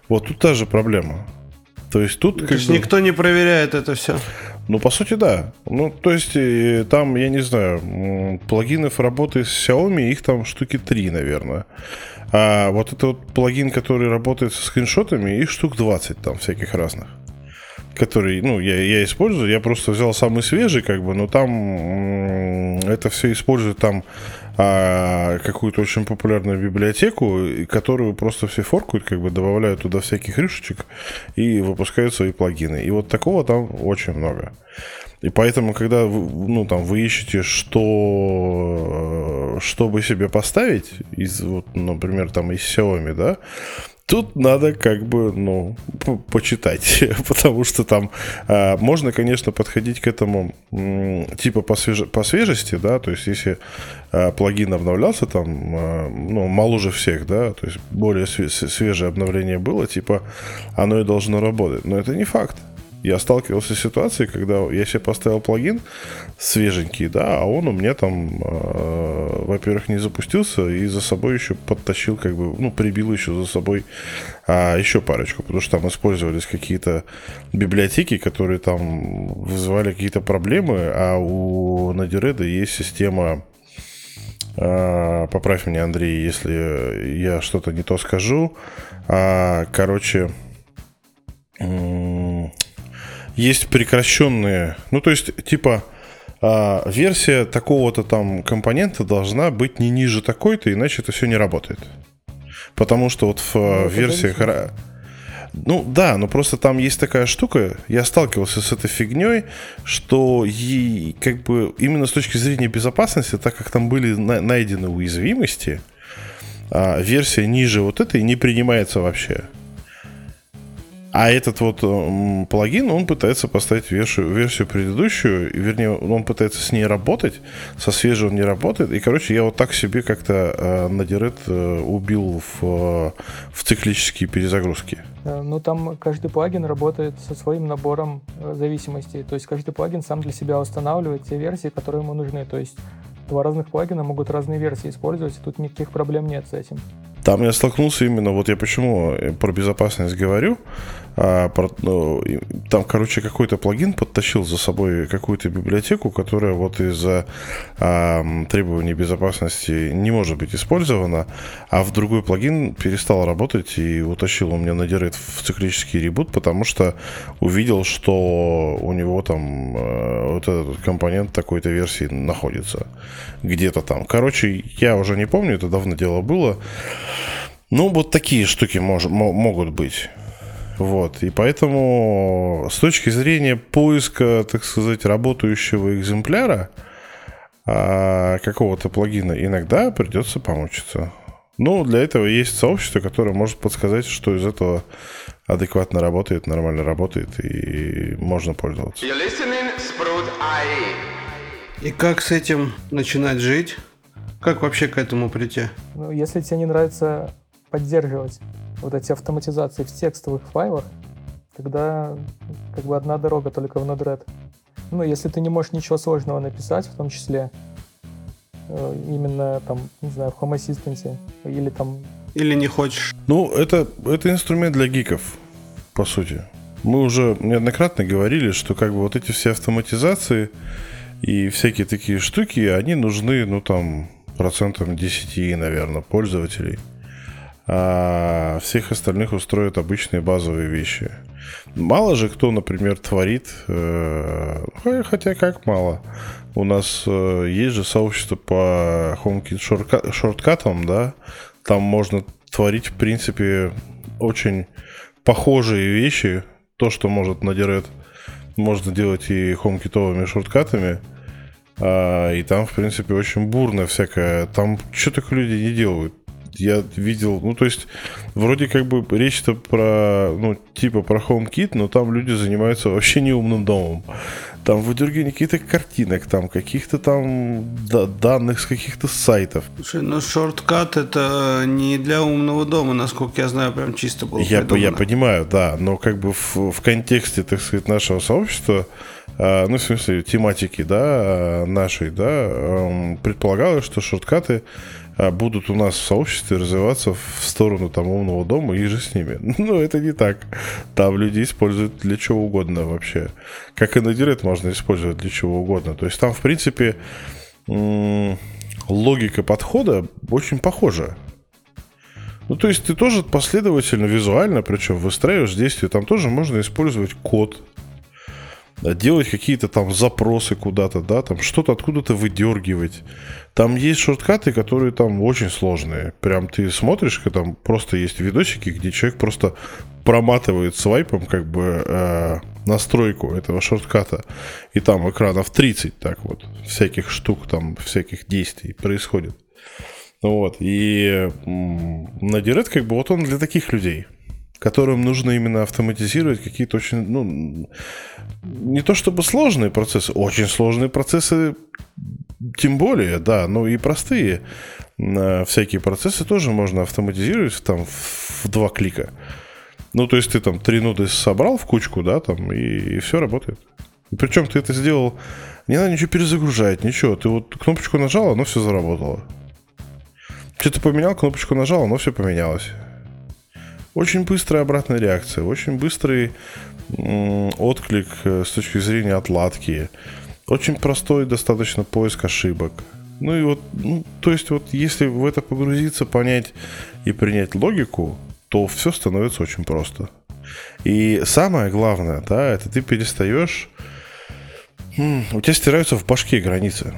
Вот тут та же проблема. То есть тут... То есть бы... никто не проверяет это все. Ну, по сути, да. Ну, то есть, там, я не знаю, плагинов работы с Xiaomi, их там штуки три, наверное. А вот это вот плагин, который работает со скриншотами, их штук 20 там всяких разных который, ну, я, я использую, я просто взял самый свежий, как бы, но там это все использует там а, какую-то очень популярную библиотеку, которую просто все форкают, как бы добавляют туда всяких рюшечек и выпускают свои плагины. И вот такого там очень много. И поэтому, когда вы, ну, там, вы ищете, что, чтобы себе поставить, из, вот, например, там, из Xiaomi, да, Тут надо как бы, ну, почитать, <laughs> потому что там э, можно, конечно, подходить к этому типа по, свеж... по свежести, да, то есть если э, плагин обновлялся там, э, ну, моложе всех, да, то есть более свежее обновление было, типа оно и должно работать, но это не факт я сталкивался с ситуацией, когда я себе поставил плагин свеженький, да, а он у меня там, э, во-первых, не запустился и за собой еще подтащил, как бы, ну, прибил еще за собой а, еще парочку, потому что там использовались какие-то библиотеки, которые там вызывали какие-то проблемы, а у Надиреда есть система а, поправь меня, Андрей, если я что-то не то скажу. А, короче, есть прекращенные, ну то есть типа а, версия такого-то там компонента должна быть не ниже такой-то, иначе это все не работает. Потому что вот в ну, версиях... Ну да, но просто там есть такая штука, я сталкивался с этой фигней, что ей, как бы именно с точки зрения безопасности, так как там были на- найдены уязвимости, а, версия ниже вот этой не принимается вообще. А этот вот э, плагин, он пытается поставить версию, версию предыдущую, вернее, он пытается с ней работать, со свежей он не работает. И, короче, я вот так себе как-то э, на Дирет э, убил в, э, в циклические перезагрузки. Ну, там каждый плагин работает со своим набором э, зависимостей. То есть каждый плагин сам для себя устанавливает те версии, которые ему нужны. То есть два разных плагина могут разные версии использовать, и тут никаких проблем нет с этим. Там я столкнулся именно, вот я почему э, про безопасность говорю, а, ну, там, короче, какой-то плагин подтащил за собой какую-то библиотеку, которая вот из-за а, требований безопасности не может быть использована, а в другой плагин перестал работать и утащил у меня на Direct в циклический ребут, потому что увидел, что у него там а, вот этот компонент такой-то версии находится где-то там. Короче, я уже не помню, это давно дело было. Ну, вот такие штуки мож, могут быть. Вот. И поэтому с точки зрения поиска, так сказать, работающего экземпляра а, какого-то плагина, иногда придется помучиться. Ну, для этого есть сообщество, которое может подсказать, что из этого адекватно работает, нормально работает и можно пользоваться. И как с этим начинать жить? Как вообще к этому прийти? Ну, если тебе не нравится поддерживать вот эти автоматизации в текстовых файлах, тогда как бы одна дорога только в Node-RED. Ну, если ты не можешь ничего сложного написать, в том числе э, именно там, не знаю, в Home Assistant или там... Или не хочешь? Ну, это, это инструмент для гиков, по сути. Мы уже неоднократно говорили, что как бы вот эти все автоматизации и всякие такие штуки, они нужны, ну, там, процентам 10, наверное, пользователей. А всех остальных устроят обычные базовые вещи. Мало же кто, например, творит, э, хотя как мало. У нас э, есть же сообщество по HomeKit шорткатам, да, там можно творить, в принципе, очень похожие вещи. То, что может надирать, можно делать и HomeKitовыми шорткатами. А, и там, в принципе, очень бурно всякое. Там что только люди не делают. Я видел, ну, то есть, вроде как бы речь-то про, ну, типа про HomeKit, но там люди занимаются вообще неумным домом. Там выдергивание каких-то картинок, там каких-то там да, данных с каких-то сайтов. Слушай, ну шорткат это не для умного дома, насколько я знаю, прям чисто было я, я понимаю, да, но как бы в, в контексте, так сказать, нашего сообщества а, ну, в смысле, тематики, да, нашей, да, предполагалось, что шорткаты будут у нас в сообществе развиваться в сторону там умного дома и же с ними. <laughs> Но это не так. Там люди используют для чего угодно вообще. Как и на Директ можно использовать для чего угодно. То есть там, в принципе, логика подхода очень похожа. Ну, то есть ты тоже последовательно, визуально, причем выстраиваешь действия, там тоже можно использовать код, делать какие-то там запросы куда-то, да, там что-то откуда-то выдергивать. Там есть шорткаты, которые там очень сложные. Прям ты смотришь, там просто есть видосики, где человек просто проматывает свайпом как бы э, настройку этого шортката. И там экранов 30 так вот, всяких штук, там всяких действий происходит. Вот, и на Direct как бы вот он для таких людей – которым нужно именно автоматизировать какие-то очень, ну, не то чтобы сложные процессы, очень сложные процессы, тем более, да, но и простые э, всякие процессы тоже можно автоматизировать там в два клика. Ну, то есть ты там три ноды собрал в кучку, да, там, и, и все работает. И причем ты это сделал, не надо ничего перезагружать, ничего. Ты вот кнопочку нажал, оно все заработало. Что-то поменял, кнопочку нажал, оно все поменялось. Очень быстрая обратная реакция, очень быстрый отклик э, с точки зрения отладки. Очень простой достаточно поиск ошибок. Ну и вот, ну, то есть вот если в это погрузиться, понять и принять логику, то все становится очень просто. И самое главное, да, это ты перестаешь... У тебя стираются в башке границы.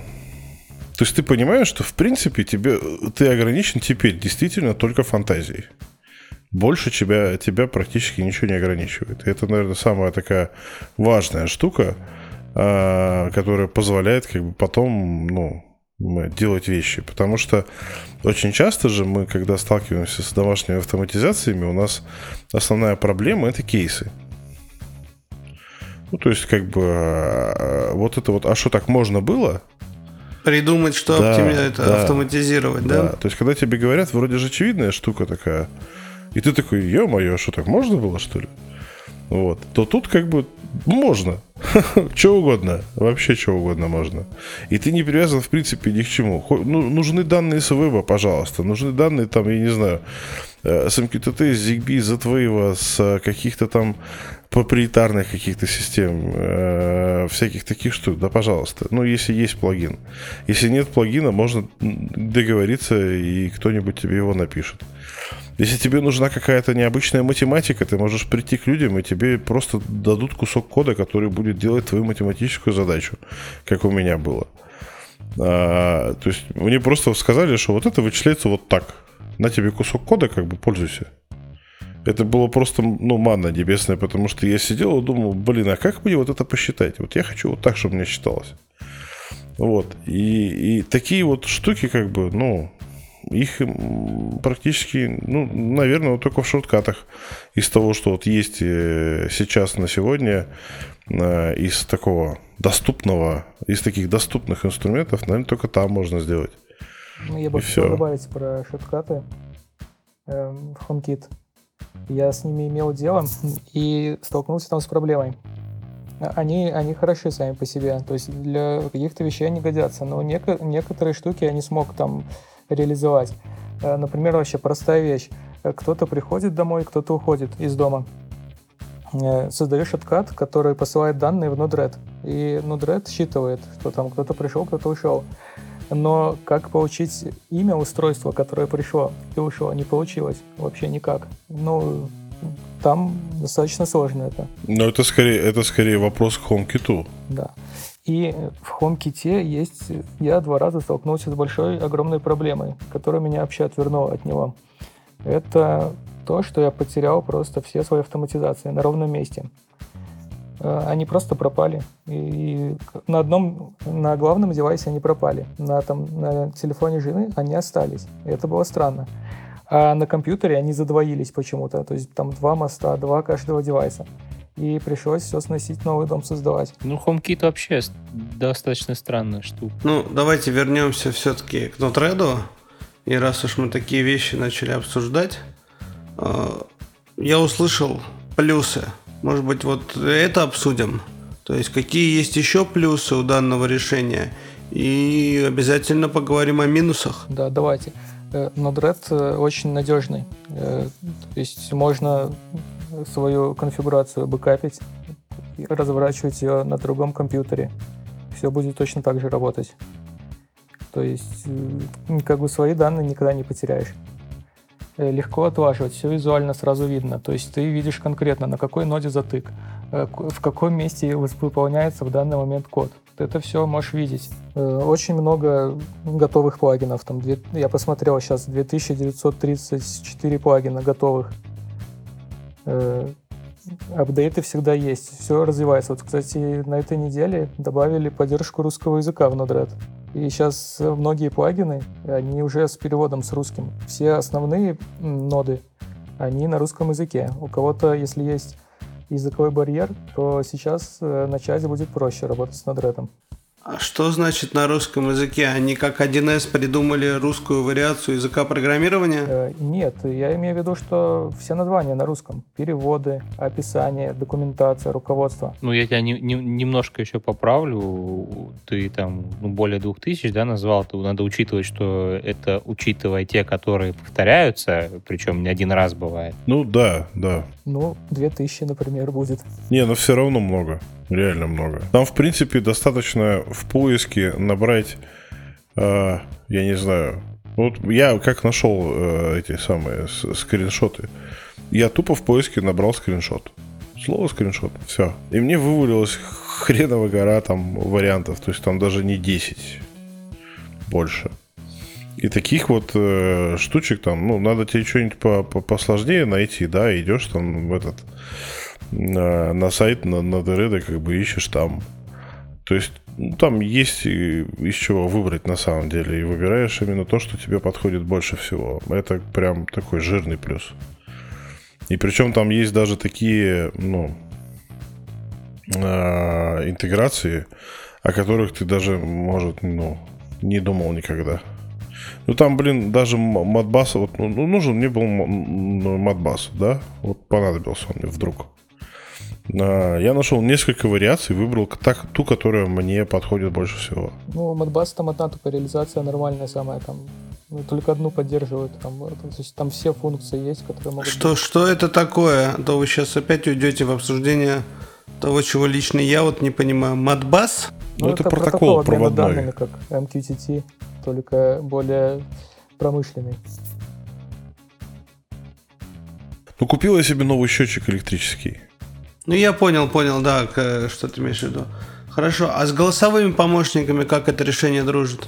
То есть ты понимаешь, что в принципе тебе, ты ограничен теперь действительно только фантазией больше тебя, тебя практически ничего не ограничивает. Это, наверное, самая такая важная штука, а, которая позволяет как бы потом, ну, делать вещи. Потому что очень часто же мы, когда сталкиваемся с домашними автоматизациями, у нас основная проблема это кейсы. Ну, то есть, как бы, а, вот это вот, а что так можно было? Придумать, что да, оптими... да, автоматизировать, да? Да, то есть, когда тебе говорят, вроде же очевидная штука такая, и ты такой, ё-моё, что так можно было, что ли? Вот. То тут как бы можно. <laughs> что угодно. Вообще что угодно можно. И ты не привязан, в принципе, ни к чему. Ну, нужны данные с веба, пожалуйста. Нужны данные, там, я не знаю, э, с MQTT, с ZigBee, из твоего, с каких-то там проприетарных каких-то систем, э, всяких таких штук, да, пожалуйста. Ну, если есть плагин. Если нет плагина, можно договориться, и кто-нибудь тебе его напишет. Если тебе нужна какая-то необычная математика, ты можешь прийти к людям, и тебе просто дадут кусок кода, который будет делать твою математическую задачу, как у меня было. А, то есть мне просто сказали, что вот это вычисляется вот так. На тебе кусок кода, как бы пользуйся. Это было просто, ну, манна небесная, потому что я сидел и думал, блин, а как мне вот это посчитать? Вот я хочу вот так, чтобы мне считалось. Вот. И, и такие вот штуки, как бы, ну, их практически, ну, наверное, вот только в шорткатах. Из того, что вот есть э, сейчас на сегодня, э, из такого доступного, из таких доступных инструментов, наверное, только там можно сделать. Ну, я бы хотел добавить про шорткаты э, в HomeKit. Я с ними имел дело и столкнулся там с проблемой. Они, они хороши сами по себе, то есть для каких-то вещей они годятся, но неко- некоторые штуки я не смог там реализовать. Э, например, вообще простая вещь. Кто-то приходит домой, кто-то уходит из дома. Э, создаешь откат, который посылает данные в Node-RED. И Node-RED считывает, что там кто-то пришел, кто-то ушел. Но как получить имя устройства, которое пришло и ушло, не получилось вообще никак. Ну, там достаточно сложно это. Но это скорее, это скорее вопрос к HomeKit. Да. И в HomeKit есть... Я два раза столкнулся с большой, огромной проблемой, которая меня вообще отвернула от него. Это то, что я потерял просто все свои автоматизации на ровном месте. Э, они просто пропали. И на одном, на главном девайсе они пропали. На, там, на телефоне жены они остались. И это было странно. А на компьютере они задвоились почему-то. То есть там два моста, два каждого девайса. И пришлось все сносить, новый дом создавать. Ну, HomeKit вообще достаточно странная штука. Ну, давайте вернемся все-таки к Node-RED. И раз уж мы такие вещи начали обсуждать, э, я услышал плюсы может быть, вот это обсудим? То есть, какие есть еще плюсы у данного решения? И обязательно поговорим о минусах. Да, давайте. Э, Node-RED э, очень надежный. То есть можно свою конфигурацию бэкапить и разворачивать ее на другом компьютере. Все будет точно так же работать. То есть как бы свои данные никогда не потеряешь. Э, легко отлаживать, все визуально сразу видно. То есть ты видишь конкретно, на какой ноде затык, э, в каком месте выполняется в данный момент код. Ты это все можешь видеть. Э, очень много готовых плагинов. Там, я посмотрел сейчас 2934 плагина готовых. Апдейты всегда есть, все развивается. Вот, кстати, на этой неделе добавили поддержку русского языка в Node-RED. И сейчас многие плагины, они уже с переводом с русским. Все основные ноды, они на русском языке. У кого-то, если есть языковой барьер, то сейчас э, начать будет проще работать с Node-RED. А что значит на русском языке? Они как 1С придумали русскую вариацию языка программирования? Э, нет, я имею в виду, что все названия на русском. Переводы, описание, документация, руководство. Ну, я тебя не, не, немножко еще поправлю. Ты там ну, более двух тысяч, да, назвал. То надо учитывать, что это учитывая те, которые повторяются, причем не один раз бывает. Ну, да, да. Ну, две тысячи, например, будет. Не, но ну, все равно много. Реально много. Там, в принципе, достаточно в поиске набрать, э, я не знаю, вот я как нашел э, эти самые скриншоты. Я тупо в поиске набрал скриншот. Слово скриншот. Все. И мне вывалилась <laughs> хреновая гора там вариантов. То есть там даже не 10. Больше. И таких вот э, штучек там, ну, надо тебе что-нибудь по -по посложнее найти, да, идешь там в этот на, на сайт, на, на Дереда, как бы ищешь там. То есть ну, там есть из чего выбрать на самом деле. И выбираешь именно то, что тебе подходит больше всего. Это прям такой жирный плюс. И причем там есть даже такие, ну, э, интеграции, о которых ты даже, может, ну, не думал никогда. Ну там, блин, даже Мадбас, вот ну, нужен мне был Мадбас, да? Вот понадобился он мне вдруг. Я нашел несколько вариаций, выбрал так, ту, которая мне подходит больше всего. Ну, Modbus там одна только реализация нормальная самая, там ну, только одну поддерживают. Там, то есть там все функции есть, которые могут... Что, что это такое? А то вы сейчас опять уйдете в обсуждение того, чего лично я вот не понимаю. Modbus? Ну, ну это, это протокол, протокол проводной. данными, как MQTT, только более промышленный. Ну, купил я себе новый счетчик электрический. Ну, я понял, понял, да, что ты имеешь в виду. Хорошо, а с голосовыми помощниками как это решение дружит?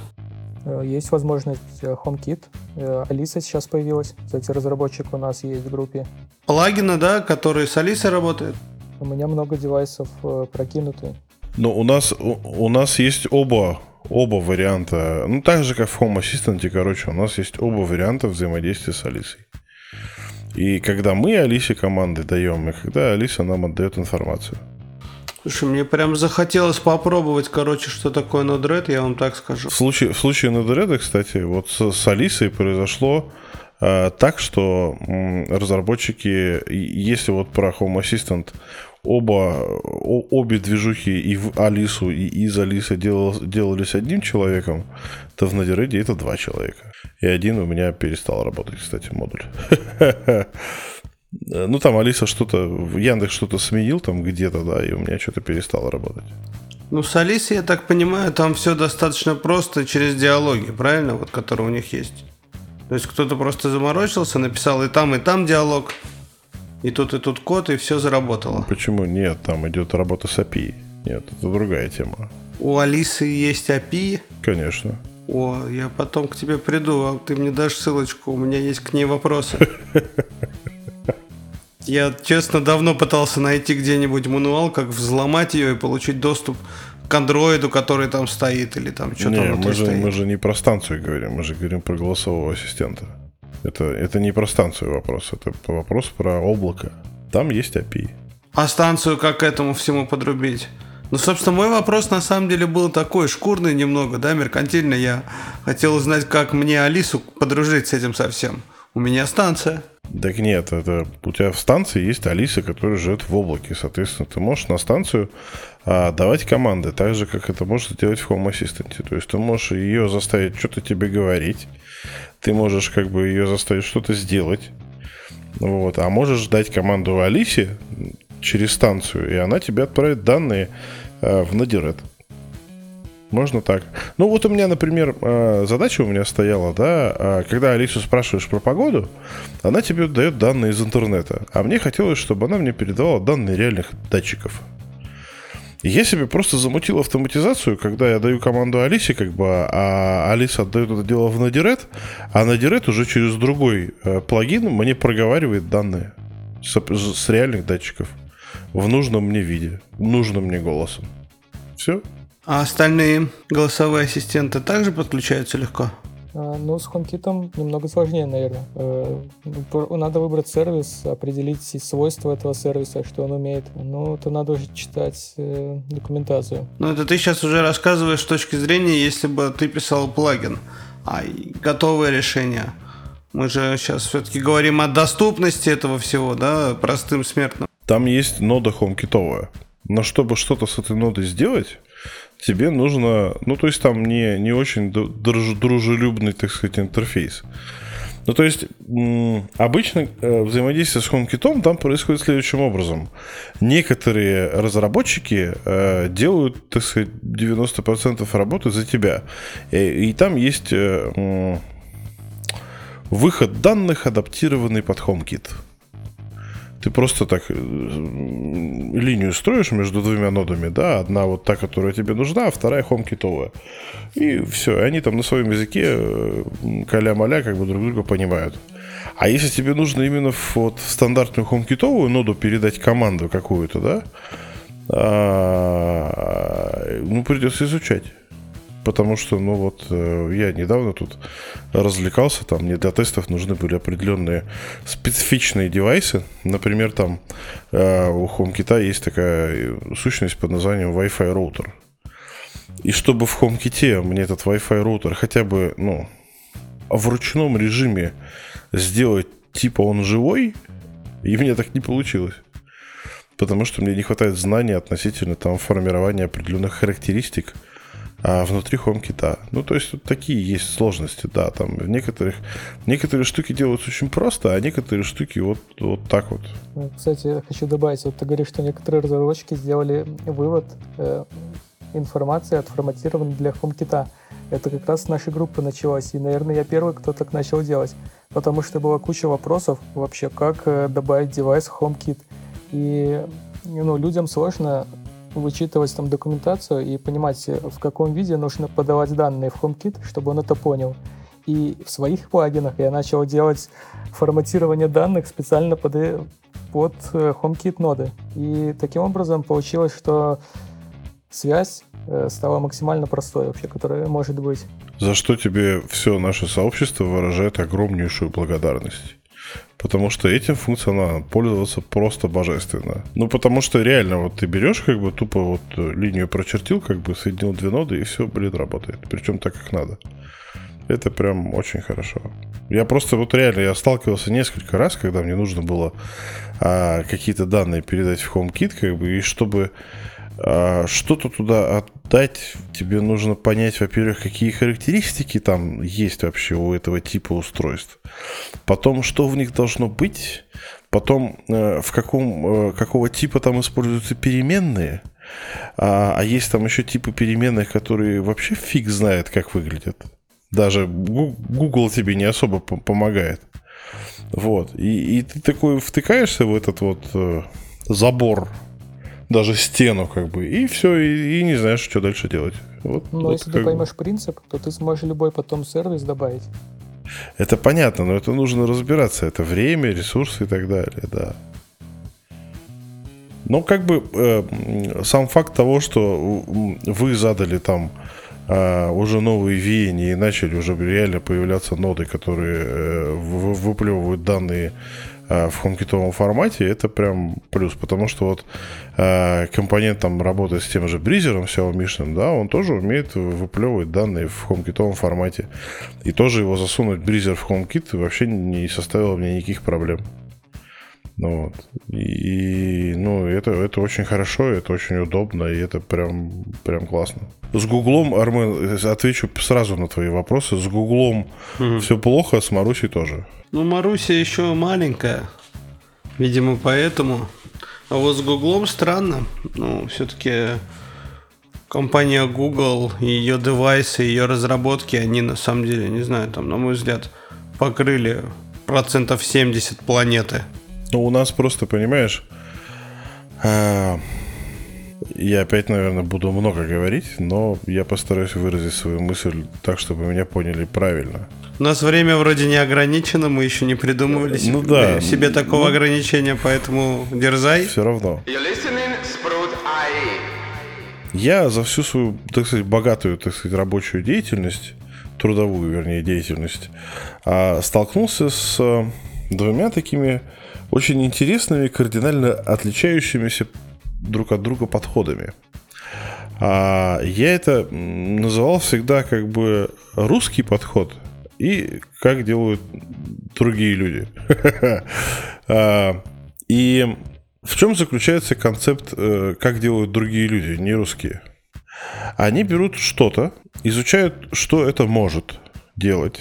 Э, есть возможность э, HomeKit. Э, Алиса сейчас появилась. Кстати, разработчик у нас есть в группе. Плагины, да, которые с Алисой работают? У меня много девайсов прокинуты. Но у нас, у, у нас есть оба оба варианта, ну так же как в Home Assistant, короче, у нас есть оба варианта взаимодействия с Алисой. И когда мы Алисе команды даем, и когда Алиса нам отдает информацию. Слушай, мне прям захотелось попробовать, короче, что такое Node-RED, я вам так скажу. В случае, в случае Node-RED, кстати, вот с, с Алисой произошло э, так, что м, разработчики, если вот про Home Assistant оба, обе движухи и в Алису, и из Алисы делал, делались одним человеком, то в Node-RED это два человека. И один у меня перестал работать, кстати, модуль. <laughs> Ну, там Алиса что-то, Яндекс что-то сменил там где-то, да, и у меня что-то перестало работать. Ну, с Алисой, я так понимаю, там все достаточно просто через диалоги, правильно, вот, которые у них есть. То есть кто-то просто заморочился, написал и там, и там диалог, и тут, и тут код, и все заработало. Ну, почему нет? Там идет работа с API. Нет, это другая тема. У Алисы есть API? Конечно. О, я потом к тебе приду, а ты мне дашь ссылочку, у меня есть к ней вопросы. <laughs> Я, честно, давно пытался найти где-нибудь мануал, как взломать ее и получить доступ к андроиду, который там стоит, или там что-то не, мы же, стоит. мы же не про станцию говорим, мы же говорим про голосового ассистента. Это, это не про станцию вопрос, это вопрос про облако. Там есть API. А станцию как к этому всему подрубить? Ну, собственно, мой вопрос на самом деле был такой, шкурный немного, да, меркантильный. Я хотел узнать, как мне Алису подружить с этим совсем. У меня станция. Так нет, это у тебя в станции есть Алиса, которая живет в облаке. Соответственно, ты можешь на станцию а, давать команды, так же, как это можешь сделать в Home Assistant. То есть ты можешь ее заставить что-то тебе говорить, ты можешь как бы ее заставить что-то сделать, вот, а можешь дать команду Алисе через станцию, и она тебе отправит данные а, в Node-RED. Можно так. Ну вот у меня, например, э, задача у меня стояла, да, а когда Алису спрашиваешь про погоду, она тебе дает данные из интернета. А мне хотелось, чтобы она мне передавала данные реальных датчиков. Я себе просто замутил автоматизацию, когда я даю команду Алисе, как бы, а Алиса отдает это дело в Node-RED, а Node-RED уже через другой э, плагин мне проговаривает данные с, с реальных датчиков в нужном мне виде, нужным мне голосом. Все. А остальные голосовые ассистенты также подключаются легко? Ну, с HomeKit немного сложнее, наверное. Э, надо выбрать сервис, определить свойства этого сервиса, что он умеет. Ну, то надо уже читать э, документацию. Ну, это ты сейчас уже рассказываешь с точки зрения, если бы ты писал плагин, а готовое решение. Мы же сейчас все-таки говорим о доступности этого всего, да, простым смертным. Там есть нода HomeKit. Но чтобы что-то с этой нодой сделать, тебе нужно, ну, то есть там не, не очень дружелюбный, так сказать, интерфейс. Ну, то есть, обычно э, взаимодействие с HomeKit там происходит следующим образом. Некоторые разработчики э, делают, так сказать, 90% работы за тебя. И, и там есть э, выход данных, адаптированный под HomeKit. Ты просто так э, линию строишь между двумя нодами, да, одна вот та, которая тебе нужна, а вторая хомкитовая. И все, они там на своем языке э, каля-маля как бы друг друга понимают. А если тебе нужно именно вот, в стандартную хомкитовую ноду передать команду какую-то, да, а, ну, придется изучать потому что, ну вот, э, я недавно тут развлекался, там мне для тестов нужны были определенные специфичные девайсы. Например, там э, у HomeKit есть такая сущность под названием Wi-Fi роутер. И чтобы в HomeKit мне этот Wi-Fi роутер хотя бы, ну, в ручном режиме сделать типа он живой, и мне так не получилось. Потому что мне не хватает знаний относительно там формирования определенных характеристик а внутри HomeKit. Ну, то есть, вот такие есть сложности, да, там некоторых, некоторые штуки делаются очень просто, а некоторые штуки вот, вот так вот. Ну, кстати, хочу добавить, вот ты говоришь, что некоторые разработчики сделали вывод э, информации отформатирован для HomeKit. Это как раз с нашей группы началось, и, наверное, я первый, кто так начал делать, потому что была куча вопросов вообще, как э, добавить девайс в HomeKit. И ну, людям сложно вычитывать там документацию и понимать, в каком виде нужно подавать данные в HomeKit, чтобы он это понял. И в своих плагинах я начал делать форматирование данных специально под, под э, HomeKit ноды. И таким образом получилось, что связь э, стало максимально простой вообще, которое может быть. За что тебе все наше сообщество выражает огромнейшую благодарность. Потому что этим функционалом пользоваться просто божественно. Ну, потому что реально, вот ты берешь, как бы тупо вот э, линию прочертил, как бы соединил две ноды, и все, блин, работает. Причем так, как надо. Это прям очень хорошо. Я просто вот реально, я сталкивался несколько раз, когда мне нужно было а, какие-то данные передать в HomeKit, как бы, и чтобы а, что-то туда отдать, тебе нужно понять, во-первых, какие характеристики там есть вообще у этого типа устройств. Потом, что в них должно быть. Потом, э, в каком, э, какого типа там используются переменные. А, а есть там еще типы переменных, которые вообще фиг знает, как выглядят. Даже Google тебе не особо помогает. Вот. И, и ты такой втыкаешься в этот вот э, забор даже стену, как бы, и все, и, и не знаешь, что дальше делать. Вот, но вот если ты поймешь бы. принцип, то ты сможешь любой потом сервис добавить. Это понятно, но это нужно разбираться. Это время, ресурсы и так далее, да. Но как бы э, сам факт того, что вы задали там э, уже новые веяния и начали уже реально появляться ноды, которые э, выплевывают данные в хомкитовом формате, это прям плюс, потому что вот э, компонент там работает с тем же бризером Xiaomi, да, он тоже умеет выплевывать данные в хомкитовом формате. И тоже его засунуть бризер в HomeKit вообще не составило мне никаких проблем. Ну, вот. И, ну, это, это очень хорошо, это очень удобно, и это прям, прям классно. С Гуглом, Армен, отвечу сразу на твои вопросы. С Гуглом угу. все плохо, с Марусей тоже. Ну, Маруся еще маленькая. Видимо, поэтому. А вот с Гуглом странно. Ну, все-таки компания Google, ее девайсы, ее разработки, они на самом деле, не знаю, там, на мой взгляд, покрыли процентов 70 планеты. Ну, у нас просто, понимаешь, а, я опять, наверное, буду много говорить, но я постараюсь выразить свою мысль так, чтобы меня поняли правильно. У нас время вроде не ограничено, мы еще не придумывали ну, себе, да. себе такого ну, ограничения, поэтому дерзай. Все равно. Я за всю свою, так сказать, богатую, так сказать, рабочую деятельность, трудовую, вернее, деятельность, а, столкнулся с э, двумя такими очень интересными, кардинально отличающимися друг от друга подходами. А я это называл всегда как бы русский подход – и как делают другие люди. <laughs> А, и в чем заключается концепт, э, как делают другие люди, не русские? Они берут что-то, изучают, что это может делать,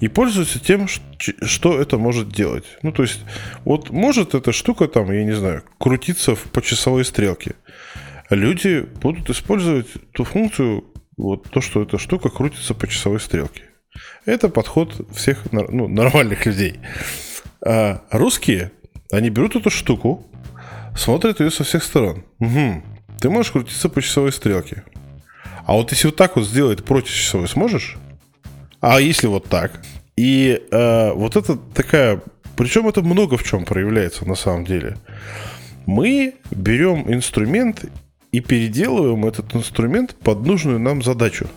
и пользуются тем, что это может делать. Ну, то есть, вот может эта штука там, я не знаю, крутиться по часовой стрелке. Люди будут использовать ту функцию, вот то, что эта штука крутится по часовой стрелке. Это подход всех ну, нормальных людей. А русские, они берут эту штуку, смотрят ее со всех сторон. Угу. Ты можешь крутиться по часовой стрелке. А вот если вот так вот сделать против часовой, сможешь? А если вот так? И э, вот это такая... Причем это много в чем проявляется на самом деле. Мы берем инструмент и переделываем этот инструмент под нужную нам задачу.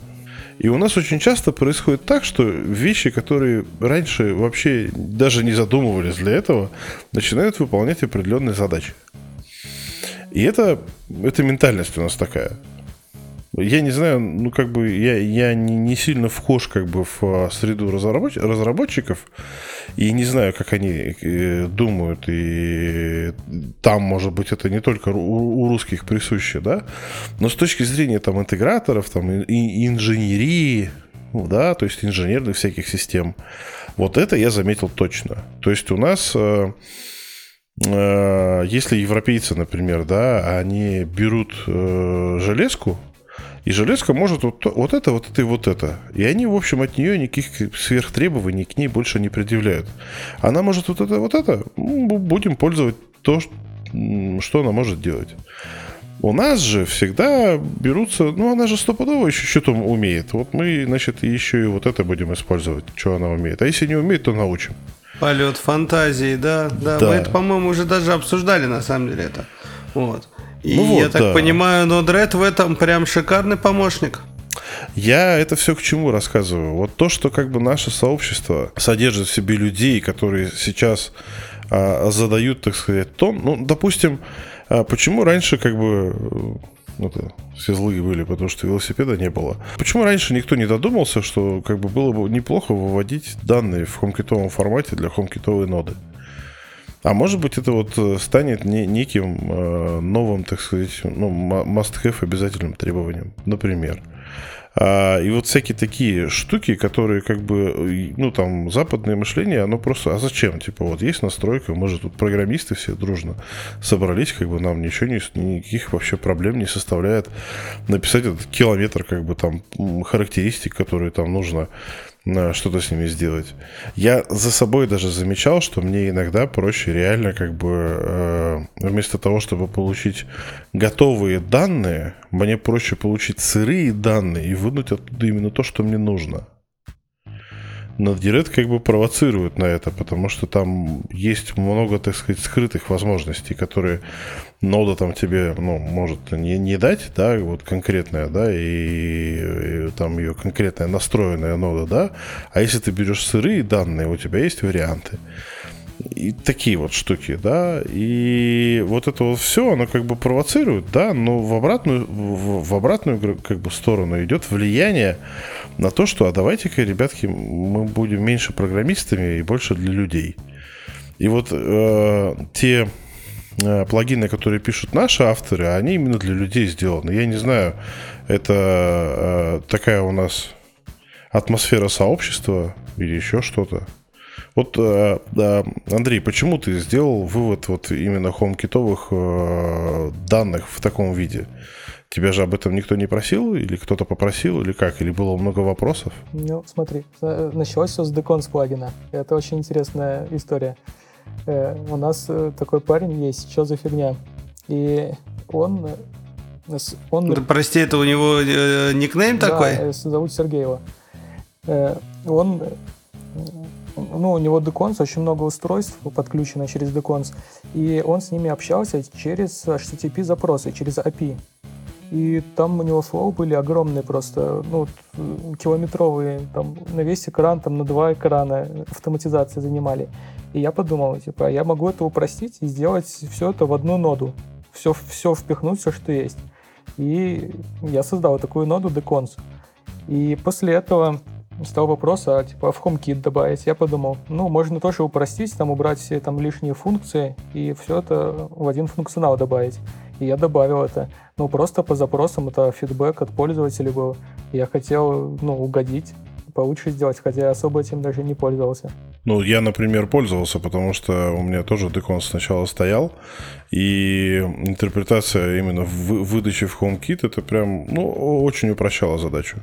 И у нас очень часто происходит так, что вещи, которые раньше вообще даже не задумывались для этого, начинают выполнять определенные задачи. И это, это ментальность у нас такая. Я не знаю, ну как бы я, я не, не сильно вхож как бы в а, среду разработч- разработчиков. И не знаю, как они э, думают, и там, может быть, это не только у, у русских присуще, да, но с точки зрения там интеграторов, там и, и инженерии, ну, да, то есть инженерных всяких систем, вот это я заметил точно. То есть у нас э, э, если европейцы, например, да, они берут э, железку, и железка может вот, вот это, вот это и вот это. И они, в общем, от нее никаких сверхтребований к ней больше не предъявляют. Она может вот это, вот это. Будем пользовать то, что она может делать. У нас же всегда берутся, ну она же стопудово еще что-то умеет. Вот мы, значит, еще и вот это будем использовать, что она умеет. А если не умеет, то научим. Полет фантазии, да, да. да. Мы это, по-моему, уже даже обсуждали на самом деле это. Вот. И Ну вот, я так да. понимаю, Node-RED в этом прям шикарный помощник. Я это все к чему рассказываю? Вот то, что как бы наше сообщество содержит в себе людей, которые сейчас а, задают, так сказать, тон. Ну, допустим, а, почему раньше как бы э, ну, это, все злые были, потому что велосипеда не было. Почему раньше никто не додумался, что как бы было бы неплохо выводить данные в хомкитовом формате для хомкитовой ноды? А может быть, это вот э, станет не, неким э, новым, так сказать, ну, must-have обязательным требованием, например. А, и вот всякие такие штуки, которые как бы, ну там, западное мышление, оно просто, а зачем? Типа вот есть настройка, мы же тут программисты все дружно собрались, как бы нам ничего, не, никаких вообще проблем не составляет написать этот километр, как бы там, характеристик, которые там нужно что-то с ними сделать. Я за собой даже замечал, что мне иногда проще реально как бы э, вместо того, чтобы получить готовые данные, мне проще получить сырые данные и вынуть оттуда именно то, что мне нужно. Но Direct как бы провоцирует на это, потому что там есть много, так сказать, скрытых возможностей, которые нода там тебе, ну, может не, не дать, да, вот конкретная, да, и, и там ее конкретная настроенная нода, да, а если ты берешь сырые данные, у тебя есть варианты. И такие вот штуки, да, и вот это вот все, оно как бы провоцирует, да, но в обратную, в, в обратную как бы сторону идет влияние на то, что, а давайте-ка, ребятки, мы будем меньше программистами и больше для людей. И вот э, те э, плагины, которые пишут наши авторы, они именно для людей сделаны. Я не знаю, это э, такая у нас атмосфера сообщества или еще что-то. Вот, э, Андрей, почему ты сделал вывод вот именно хомкитовых э, данных в таком виде? Тебя же об этом никто не просил? Или кто-то попросил? Или как? Или было много вопросов? Ну, смотри, э, началось все с Decons плагина. Это очень интересная история. У нас такой парень есть, что за фигня. И он... он Да, прости, это у него никнейм Да, такой? зовут Сергеева. Он, ну, у него Decons, очень много устройств подключено через Decons, и он с ними общался через HTTP запросы, через API. И там у него флоу были огромные просто, ну, километровые, там, на весь экран, там, на два экрана автоматизации занимали. И я подумал, типа, я могу это упростить и сделать все это в одну ноду. Все, все впихнуть, все, что есть. И я создал такую ноду Decons. И после этого стал вопрос, а типа в HomeKit добавить. Я подумал, ну, можно тоже упростить, там убрать все там лишние функции и все это в один функционал добавить. И я добавил это. Ну, просто по запросам это фидбэк от пользователей был. Я хотел, ну, угодить, получше сделать, хотя я особо этим даже не пользовался. Ну, я, например, пользовался, потому что у меня тоже Decon сначала стоял, и интерпретация именно в выдачи в HomeKit это прям, ну, очень упрощала задачу.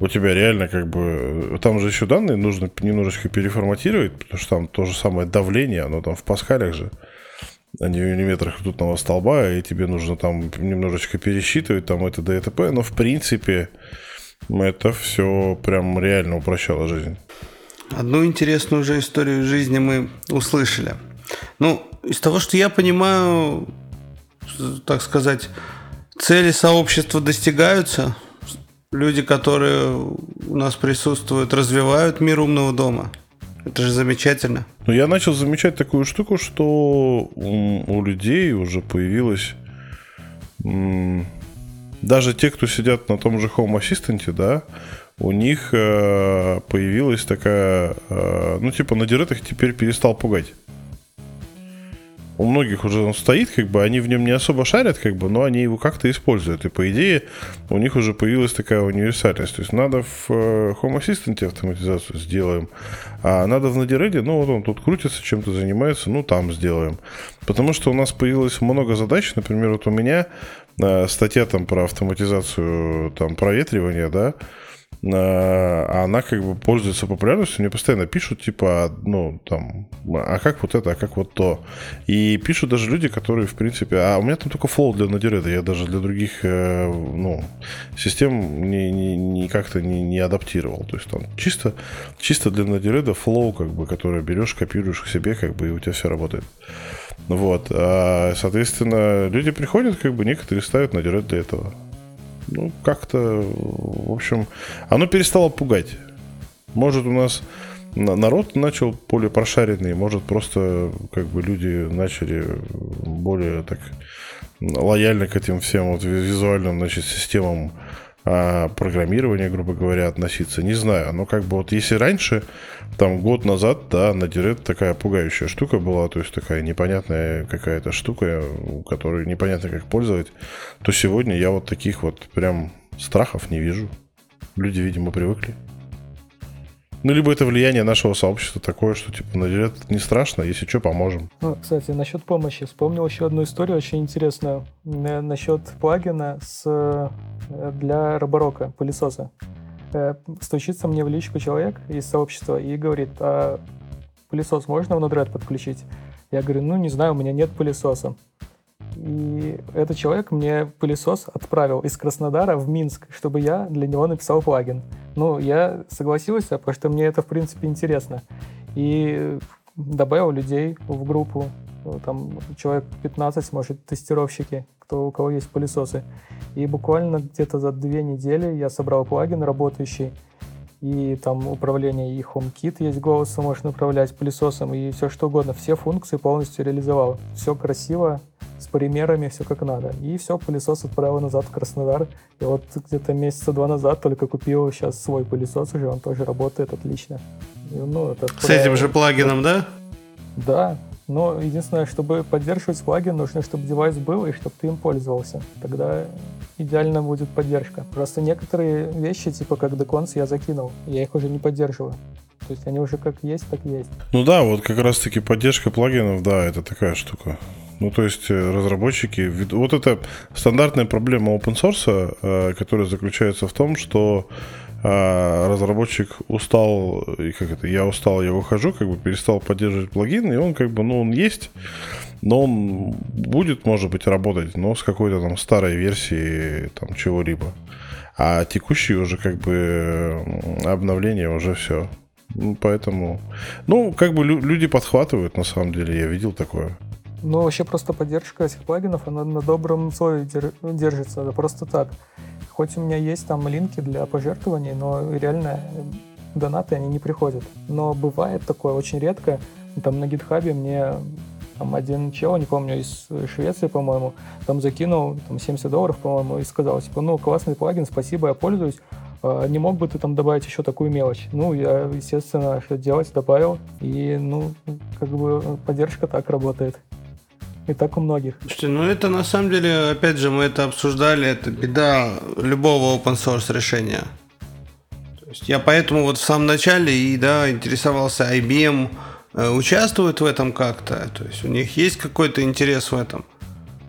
У тебя реально как бы... Там же еще данные нужно немножечко переформатировать, потому что там то же самое давление, оно там в паскалях же, а не в миллиметрах ртутного столба, и тебе нужно там немножечко пересчитывать там это да и т.п. Но в принципе это все прям реально упрощало жизнь. Одну интересную уже историю жизни мы услышали. Ну, из того, что я понимаю, так сказать, цели сообщества достигаются. Люди, которые у нас присутствуют, развивают мир умного дома. Это же замечательно. Ну, я начал замечать такую штуку, что м, у людей уже появилась... м, Даже те, кто сидят на том же Home Assistant, да, у них э, появилась такая... э, ну, типа, на диретах теперь перестал пугать. У многих уже он стоит, как бы, они в нем не особо шарят, как бы, но они его как-то используют. И, по идее, у них уже появилась такая универсальность. То есть надо в э, Home Assistant автоматизацию сделаем, а надо в Node-RED, ну вот он тут крутится, чем-то занимается, ну там сделаем. Потому что у нас появилось много задач, например, вот у меня э, статья там про автоматизацию там проветривания, да, а она как бы пользуется популярностью, мне постоянно пишут, типа, ну, там, а как вот это, а как вот то. И пишут даже люди, которые, в принципе, а у меня там только флоу для Node-RED, я даже для других, э, ну, систем не, не, не как-то не, не адаптировал. То есть там чисто, чисто для Node-RED флоу, как бы, который берешь, копируешь к себе, как бы, и у тебя все работает. Вот. А, соответственно, люди приходят, как бы некоторые ставят на для этого. Ну, как-то, в общем, оно перестало пугать. Может, у нас народ начал более прошаренный, может, просто как бы люди начали более так лояльно к этим всем вот визуальным значит, системам а, программирования, грубо говоря, относиться. Не знаю, но как бы вот если раньше, там год назад, да, на Директ такая пугающая штука была, то есть такая непонятная какая-то штука, которую непонятно как пользовать, то сегодня я вот таких вот прям страхов не вижу. Люди, видимо, привыкли. Ну, либо это влияние нашего сообщества такое, что, типа, на это не страшно, если что, поможем. Ну, кстати, насчет помощи. Вспомнил еще одну историю очень интересную. Насчет плагина с, э, для роборока, пылесоса. Э, стучится мне в личку человек из сообщества и говорит, а пылесос можно в Node-RED подключить? Я говорю, ну, не знаю, у меня нет пылесоса. И этот человек мне пылесос отправил из Краснодара в Минск, чтобы я для него написал плагин. Ну, я согласился, потому что мне это, в принципе, интересно. И добавил людей в группу. Там человек 15, может, тестировщики, кто, у кого есть пылесосы. И буквально где-то за две недели я собрал плагин работающий. И там управление и HomeKit есть голосом, можно управлять пылесосом и все что угодно. Все функции полностью реализовал. Все красиво, с примерами, все как надо. И все, пылесос отправил назад в Краснодар. И вот где-то месяца два назад только купил сейчас свой пылесос уже, он тоже работает отлично. И, ну, это с этим же плагином, да? Да, но единственное, чтобы поддерживать плагин, нужно, чтобы девайс был и чтобы ты им пользовался. Тогда идеально будет поддержка. Просто некоторые вещи, типа как Decons, я закинул. Я их уже не поддерживаю. То есть они уже как есть, так есть. Ну да, вот как раз-таки поддержка плагинов, да, это такая штука. Ну, то есть э, разработчики... Вот это стандартная проблема open source, э, которая заключается в том, что э, разработчик устал, и как это, я устал, я выхожу, как бы перестал поддерживать плагин, и он как бы, ну, он есть, но он будет, может быть, работать, но с какой-то там старой версией там чего-либо. А текущие уже как бы обновления уже все. Ну, поэтому, ну, как бы люди подхватывают, на самом деле, я видел такое. Ну, вообще просто поддержка этих плагинов, она на добром слове держится, это просто так. Хоть у меня есть там линки для пожертвований, но реально э, донаты, они не приходят. Но бывает такое очень редко. Там на гитхабе мне там один чел, не помню, из Швеции, по-моему, там закинул там, 70 долларов, по-моему, и сказал, типа, ну, классный плагин, спасибо, я пользуюсь, а не мог бы ты там добавить еще такую мелочь? Ну, я, естественно, что делать, добавил, и, ну, как бы поддержка так работает. И так у многих. Слушайте, ну это на самом деле, опять же, мы это обсуждали, это беда любого open source решения. То есть я поэтому вот в самом начале и да, интересовался IBM, э, участвует в этом как-то, то есть у них есть какой-то интерес в этом.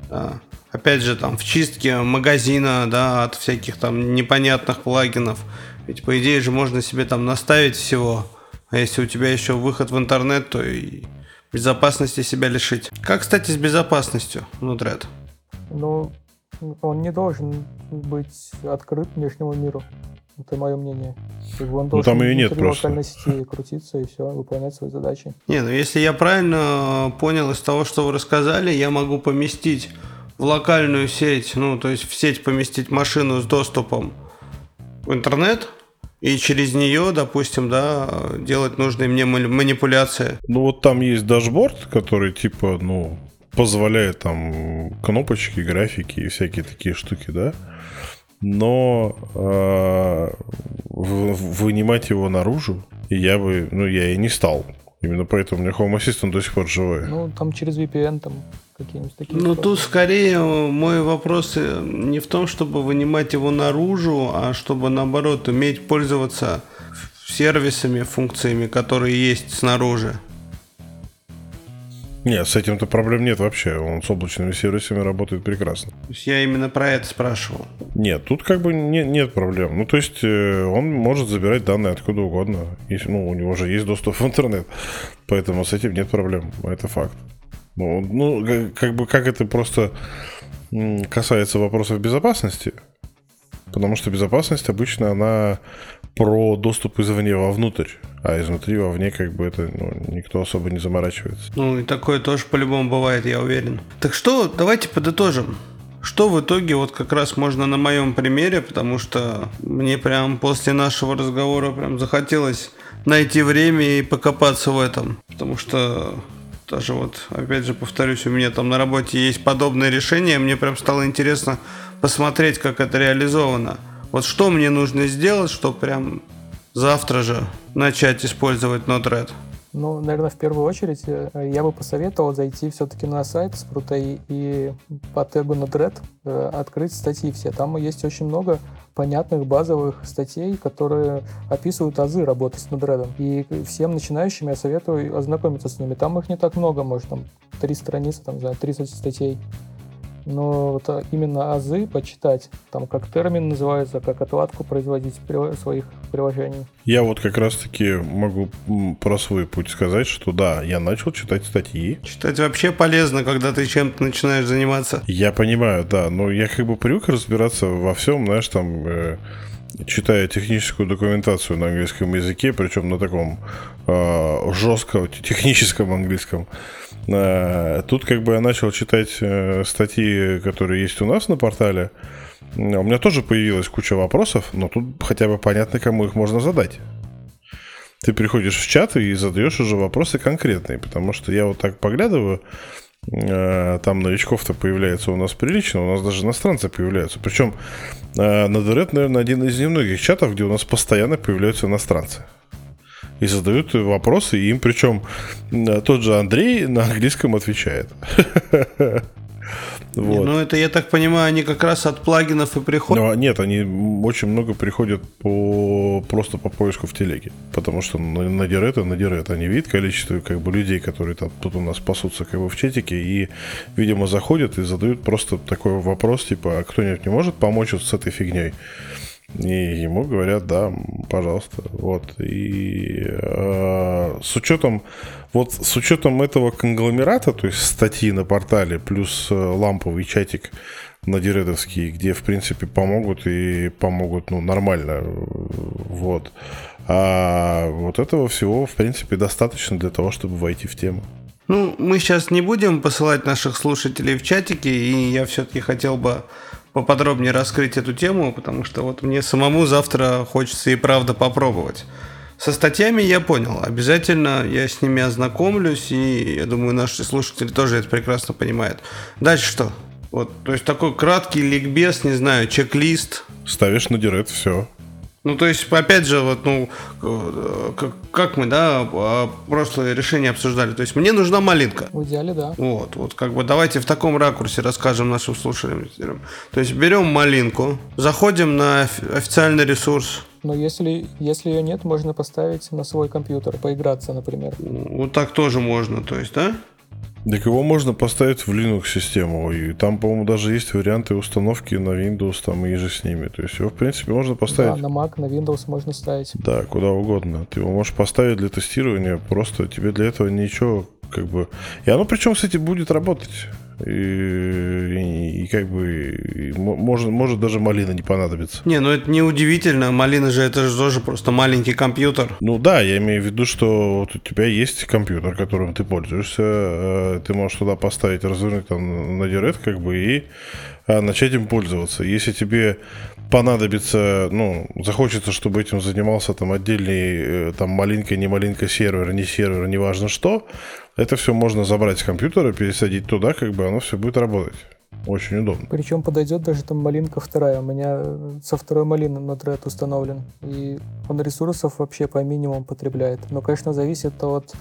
Да. Опять же, там в чистке магазина, да, от всяких там непонятных плагинов. Ведь по идее же можно себе там наставить всего. А если у тебя еще выход в интернет, то и безопасности себя лишить. Как, кстати, с безопасностью Node-RED? Ну, он не должен быть открыт внешнему миру. Это мое мнение. Он ну, там ее нет просто. локальной сети <laughs> крутиться и все, выполнять свои задачи. Не, ну если я правильно понял из того, что вы рассказали, я могу поместить в локальную сеть, ну, то есть в сеть поместить машину с доступом в интернет, и через нее, допустим, да, делать нужные мне манипуляции. Ну вот там есть дашборд, который типа, ну, позволяет там кнопочки, графики и всякие такие штуки, да. Но э, вынимать его наружу я бы, ну, я и не стал. Именно поэтому у меня Home Assistant до сих пор живой. Ну, там через VPN там какие-нибудь такие. Ну, тут скорее мой вопрос э, не в том, чтобы вынимать его наружу, а чтобы, наоборот, уметь пользоваться сервисами, функциями, которые есть снаружи. Нет, с этим-то проблем нет вообще. Он с облачными сервисами работает прекрасно. То есть я именно про это спрашивал. Нет, тут как бы не, нет проблем. Ну, то есть э, он может забирать данные откуда угодно. Если, ну, у него же есть доступ в интернет. Поэтому с этим нет проблем. Это факт. Ну, ну как бы как это просто касается вопросов безопасности. Потому что безопасность обычно она про доступ извне вовнутрь. А изнутри, вовне, как бы это ну, никто особо не заморачивается. Ну и такое тоже по-любому бывает, я уверен. Так что, давайте подытожим. Что в итоге вот как раз можно на моем примере, потому что мне прям после нашего разговора прям захотелось найти время и покопаться в этом. Потому что даже вот, опять же, повторюсь, у меня там на работе есть подобное решение, мне прям стало интересно посмотреть, как это реализовано. Вот что мне нужно сделать, чтобы прям завтра же начать использовать Node-RED? Ну, наверное, в первую очередь э, я бы посоветовал зайти все-таки на сайт Sprutai и по тегу Node-RED э, открыть статьи все. Там есть очень много понятных базовых статей, которые описывают азы работы с Node-RED. И всем начинающим я советую ознакомиться с ними. Там их не так много, может, там три страницы, там, за 30 статей но вот а, именно азы почитать, там как термин называется, как отладку производить своих приложений. Я вот как раз-таки могу про свой путь сказать, что да, я начал читать статьи. Читать вообще полезно, когда ты чем-то начинаешь заниматься. Я понимаю, да, но я как бы привык разбираться во всем, знаешь, там... Э, читая техническую документацию на английском языке, причем на таком э, жестком техническом английском, тут как бы я начал читать э, статьи, которые есть у нас на портале. У меня тоже появилась куча вопросов, но тут хотя бы понятно, кому их можно задать. Ты приходишь в чат и задаешь уже вопросы конкретные, потому что я вот так поглядываю, э, там новичков-то появляется у нас прилично, у нас даже иностранцы появляются. Причем на Дорет, наверное, один из немногих чатов, где у нас постоянно появляются иностранцы и задают вопросы, им причем тот же Андрей на английском отвечает. <laughs> Вот. Ну, это, я так понимаю, они как раз от плагинов и приходят. Ну, нет, они очень много приходят по, просто по поиску в телеге. Потому что на, на Дирет, на Дирет они видят количество как бы, людей, которые там, тут у нас пасутся как бы, в чатике, и, видимо, заходят и задают просто такой вопрос, типа, а кто-нибудь не может помочь вот с этой фигней? И ему говорят, да, пожалуйста. Вот. И э, с учетом вот с учетом этого конгломерата, то есть статьи на портале, плюс э, ламповый чатик на Диредовский, где, в принципе, помогут и помогут, ну, нормально. Вот. А вот этого всего, в принципе, достаточно для того, чтобы войти в тему. Ну, мы сейчас не будем посылать наших слушателей в чатики, и я все-таки хотел бы поподробнее раскрыть эту тему, потому что вот мне самому завтра хочется и правда попробовать. Со статьями я понял. Обязательно я с ними ознакомлюсь, и я думаю, наши слушатели тоже это прекрасно понимают. Дальше что? Вот, то есть такой краткий ликбез, не знаю, чек-лист. Ставишь на директ, все. Ну, то есть, опять же, вот, ну, как, как мы, да, а, прошлое решение обсуждали. То есть, мне нужна малинка. В идеале, да. Вот, вот, как бы давайте в таком ракурсе расскажем нашим слушателям. То есть, берем малинку, заходим на официальный ресурс. Но если, если ее нет, можно поставить на свой компьютер, поиграться, например. Вот так тоже можно, то есть, да? Так его можно поставить в Linux-систему. И там, по-моему, даже есть варианты установки на Windows там и же с ними. То есть его, в принципе, можно поставить... Да, на Mac, на Windows можно ставить. Да, куда угодно. Ты его можешь поставить для тестирования. Просто тебе для этого ничего как бы... И оно причем, кстати, будет работать. И, и, как бы и может, может даже малина не понадобится. Не, ну это не удивительно. Малина же это же тоже просто маленький компьютер. Ну да, я имею в виду, что вот у тебя есть компьютер, которым ты пользуешься. Э, ты можешь туда поставить, развернуть там на директ, как бы, и э, начать им пользоваться. Если тебе понадобится, ну, захочется, чтобы этим занимался там отдельный, э, там, маленькая, не маленькая сервер, не сервер, неважно что, это все можно забрать с компьютера, пересадить туда, как бы оно все будет работать. Очень удобно. Причем подойдет даже там малинка вторая. У меня со второй малины на тред установлен. И он ресурсов вообще по минимуму потребляет. Но, конечно, зависит от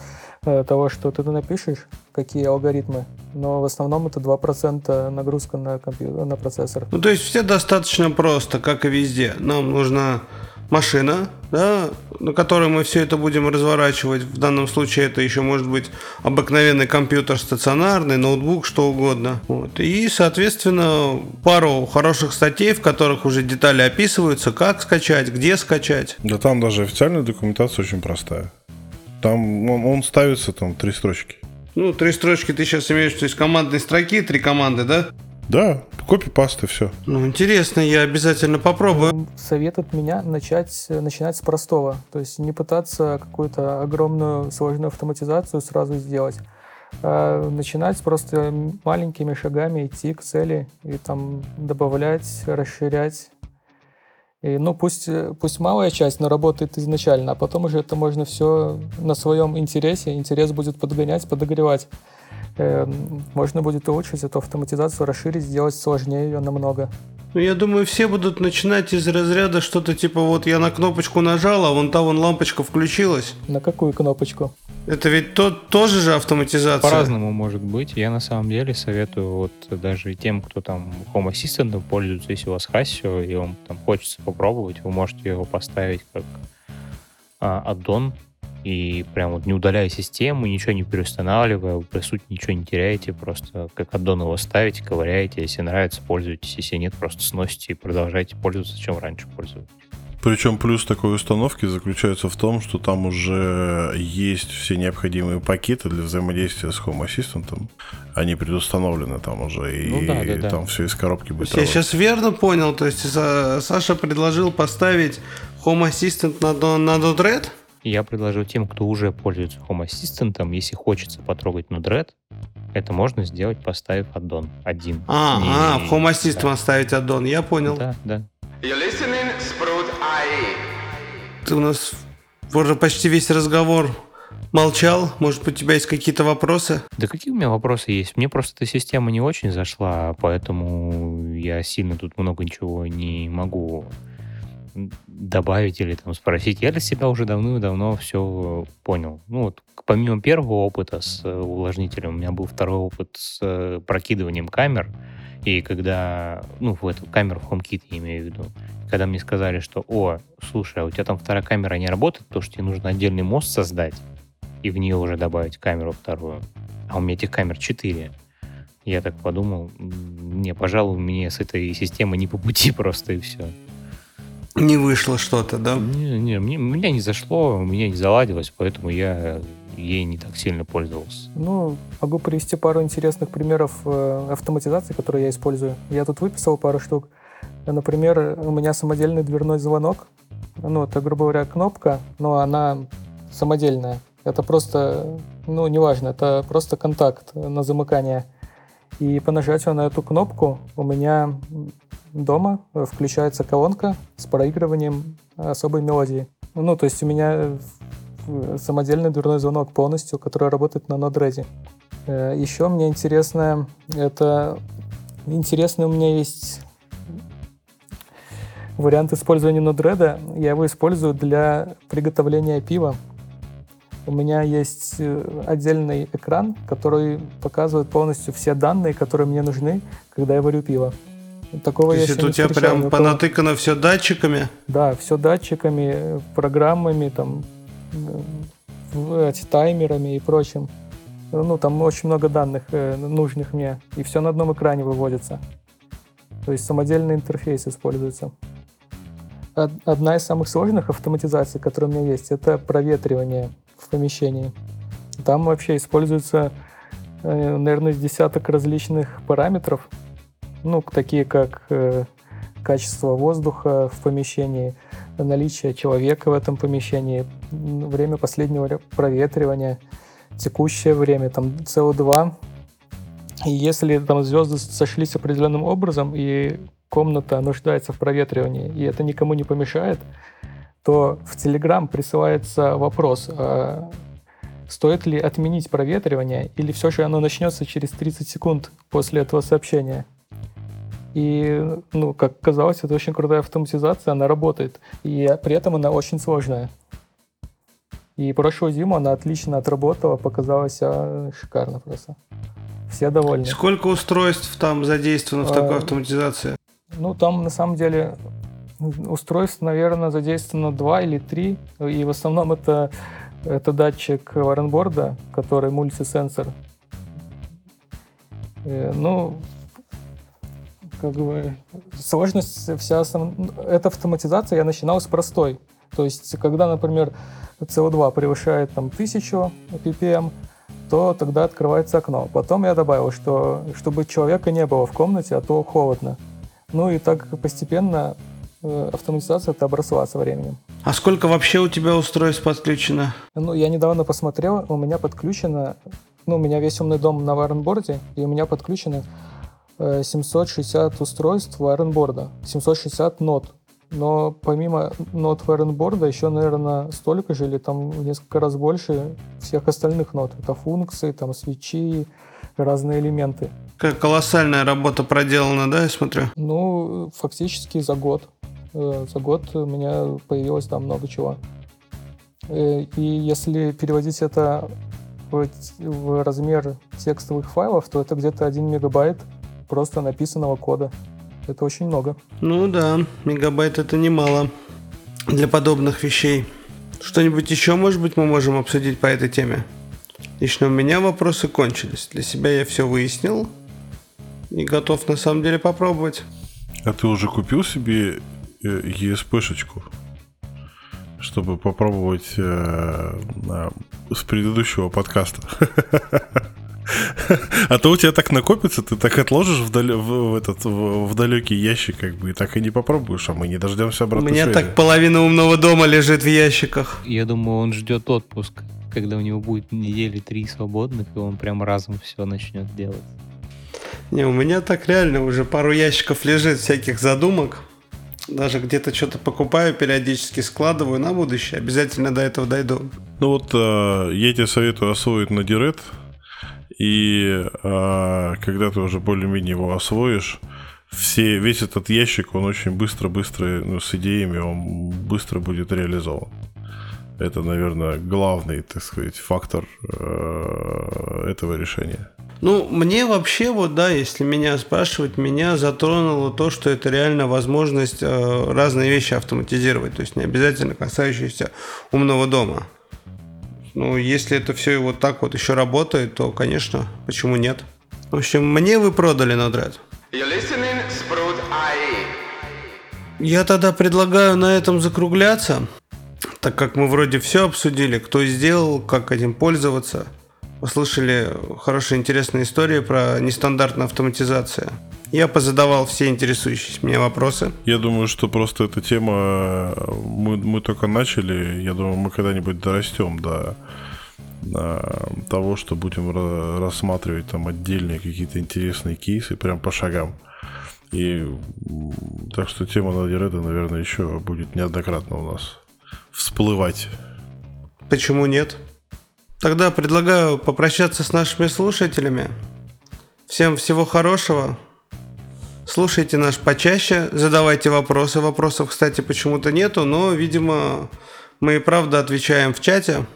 э, того, что ты напишешь, какие алгоритмы. Но в основном это 2% нагрузка на компьютер, на процессор. Ну, то есть все достаточно просто, как и везде. Нам нужна машина, да, на которой мы все это будем разворачивать. В данном случае это еще может быть обыкновенный компьютер стационарный, ноутбук, что угодно. Вот. И, соответственно, пару хороших статей, в которых уже детали описываются, как скачать, где скачать. Да там даже официальная документация очень простая. Там он, он ставится там три строчки. Ну, три строчки ты сейчас имеешь, то есть командной строки, три команды, да? Да, копи-паста, все. Ну, интересно, я обязательно попробую. Совет от меня начать, начинать с простого. То есть не пытаться какую-то огромную сложную автоматизацию сразу сделать. А начинать просто маленькими шагами идти к цели и там добавлять, расширять. И, ну, пусть, пусть малая часть, но работает изначально, а потом уже это можно все на своем интересе, интерес будет подгонять, подогревать. Э, можно будет улучшить эту автоматизацию, расширить, сделать сложнее ее намного. Ну, я думаю, все будут начинать из разряда что-то типа вот я на кнопочку нажал, а вон та вон лампочка включилась. На какую кнопочку? Это ведь то, тоже же автоматизация. По-разному может быть. Я на самом деле советую вот даже тем, кто там Home Assistant пользуется, если у вас Hasio, и вам там хочется попробовать, вы можете его поставить как а, аддон и прям вот не удаляя систему, ничего не переустанавливая, вы, по сути, ничего не теряете, просто как аддон его ставите, ковыряете, если нравится, пользуйтесь, если нет, просто сносите и продолжайте пользоваться, чем раньше пользовались. Причем плюс такой установки заключается в том, что там уже есть все необходимые пакеты для взаимодействия с Home Assistant. Они предустановлены там уже, и ну, да, да, да. там все из коробки будет. Я сейчас верно понял, то есть Саша предложил поставить Home Assistant на, на Node-RED? Я предложил тем, кто уже пользуется Home Assistant, если хочется потрогать Node-RED, это можно сделать, поставив аддон один. А, не, а в Home Assistant да. ставить аддон, я понял. Да, да. You're listening, ты у нас уже почти весь разговор молчал. Может быть, у тебя есть какие-то вопросы? Да какие у меня вопросы есть? Мне просто эта система не очень зашла, поэтому я сильно тут много ничего не могу добавить или там спросить. Я для себя уже давно-давно все понял. Ну вот, помимо первого опыта с э, увлажнителем, у меня был второй опыт с э, прокидыванием камер. И когда, ну, в эту камеру в HomeKit я имею в виду, когда мне сказали, что, о, слушай, а у тебя там вторая камера не работает, потому что тебе нужно отдельный мост создать и в нее уже добавить камеру вторую. А у меня этих камер четыре. Я так подумал, не, пожалуй, мне с этой системой не по пути <laughs> просто и все. Не вышло что-то, да? Не, не, мне, меня не зашло, у меня не заладилось, поэтому я ей не так сильно пользовался. Ну, могу привести пару интересных примеров э, автоматизации, которые я использую. Я тут выписал пару штук. Например, у меня самодельный дверной звонок. Ну, это, грубо говоря, кнопка, но она самодельная. Это просто, ну, неважно, это просто контакт на замыкание. И по нажатию на эту кнопку у меня дома включается колонка с проигрыванием особой мелодии. Ну, то есть у меня самодельный дверной звонок полностью, который работает на Node-RED. Э, Еще мне интересно, это интересный у меня есть вариант использования Node-RED. Я его использую для приготовления пива. У меня есть э, отдельный экран, который показывает полностью все данные, которые мне нужны, когда я варю пиво. Такого То есть это у тебя прям понатыкано все датчиками? Да, все датчиками, программами, там, эти, таймерами и прочим. Ну, там очень много данных э, нужных мне, и все на одном экране выводится. То есть самодельный интерфейс используется. Одна из самых сложных автоматизаций, которая у меня есть, это проветривание помещении. Там вообще используется, э, наверное, десяток различных параметров, ну, такие как э, качество воздуха в помещении, наличие человека в этом помещении, время последнего проветривания, текущее время, там CO2. И если там звезды сошлись определенным образом, и комната нуждается в проветривании, и это никому не помешает, то в Telegram присылается вопрос, а стоит ли отменить проветривание, или все же оно начнется через 30 секунд после этого сообщения. И, ну, как казалось, это очень крутая автоматизация, она работает. И при этом она очень сложная. И прошлую зиму она отлично отработала, показалась а, шикарно просто. Все довольны. Сколько устройств там задействовано в такой а, автоматизации? Ну, там на самом деле устройств, наверное, задействовано два или три. И в основном это, это датчик варенборда, который мультисенсор. Э, ну, как бы сложность вся... Эта автоматизация я начинал с простой. То есть, когда, например, CO2 превышает там 1000 ppm, то тогда открывается окно. Потом я добавил, что чтобы человека не было в комнате, а то холодно. Ну и так постепенно автоматизация это обросла со временем. А сколько вообще у тебя устройств подключено? Ну, я недавно посмотрел, у меня подключено, ну, у меня весь умный дом на варенборде, и у меня подключено 760 э, устройств варенборда, 760 нот. Но помимо нот варенборда еще, наверное, столько же или там в несколько раз больше всех остальных нот. Это функции, там свечи, разные элементы. Как колоссальная работа проделана, да, я смотрю? Ну, фактически за год. Э, за год у меня появилось там много чего. Э, и если переводить это в, в размер текстовых файлов, то это где-то 1 мегабайт просто написанного кода. Это очень много. Ну да, мегабайт это немало для подобных вещей. Что-нибудь еще, может быть, мы можем обсудить по этой теме? Лично у меня вопросы кончились. Для себя я все выяснил и готов на самом деле попробовать. А ты уже купил себе ESP-шечку? чтобы попробовать э, с предыдущего подкаста. <laughs> А то у тебя так накопится, ты так отложишь в, дал... в, в, этот, в, в далекий ящик, как бы, и так и не попробуешь, а мы не дождемся обратно. У меня связи. так половина умного дома лежит в ящиках. Я думаю, он ждет отпуск, когда у него будет недели три свободных, и он прям разом все начнет делать. Не, у меня так реально уже пару ящиков лежит всяких задумок. Даже где-то что-то покупаю, периодически складываю на будущее. Обязательно до этого дойду. Ну вот э, я тебе советую освоить на Дирет и э, когда ты уже более-менее его освоишь, все, весь этот ящик, он очень быстро-быстро, ну, с идеями, он быстро будет реализован. Это, наверное, главный, так сказать, фактор э, этого решения. Ну, мне вообще, вот да, если меня спрашивать, меня затронуло то, что это реально возможность э, разные вещи автоматизировать, то есть не обязательно касающиеся умного дома. Ну, если это все вот так вот еще работает, то, конечно, почему нет? В общем, мне вы продали Node-RED. Я тогда предлагаю на этом закругляться, так как мы вроде все обсудили, кто сделал, как этим пользоваться. Услышали хорошие интересные истории про нестандартную автоматизацию. Я позадавал все интересующие меня вопросы. Я думаю, что просто эта тема, мы, мы только начали, я думаю, мы когда-нибудь дорастем до, до того, что будем рассматривать там отдельные какие-то интересные кейсы прям по шагам. И так что тема Надиреда, наверное, еще будет неоднократно у нас всплывать. Почему нет? Тогда предлагаю попрощаться с нашими слушателями. Всем всего хорошего. Слушайте нас почаще, задавайте вопросы. Вопросов, кстати, почему-то нету, но, видимо, мы и правда отвечаем в чате.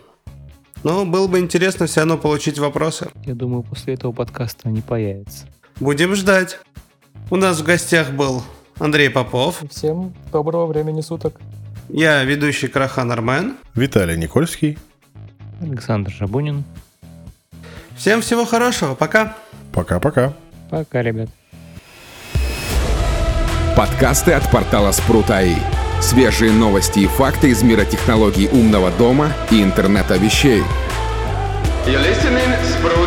Но было бы интересно все равно получить вопросы. Я думаю, после этого подкаста они появятся. Будем ждать. У нас в гостях был Андрей Попов. Всем доброго времени суток. Я ведущий Крахан Армен. Виталий Никольский. Александр Жабунин. Всем всего хорошего. Пока. Пока-пока. Пока, ребят. Подкасты от портала Спрут.АИ. Свежие новости и факты из мира технологий умного дома и интернета вещей. You're listening, Sprout.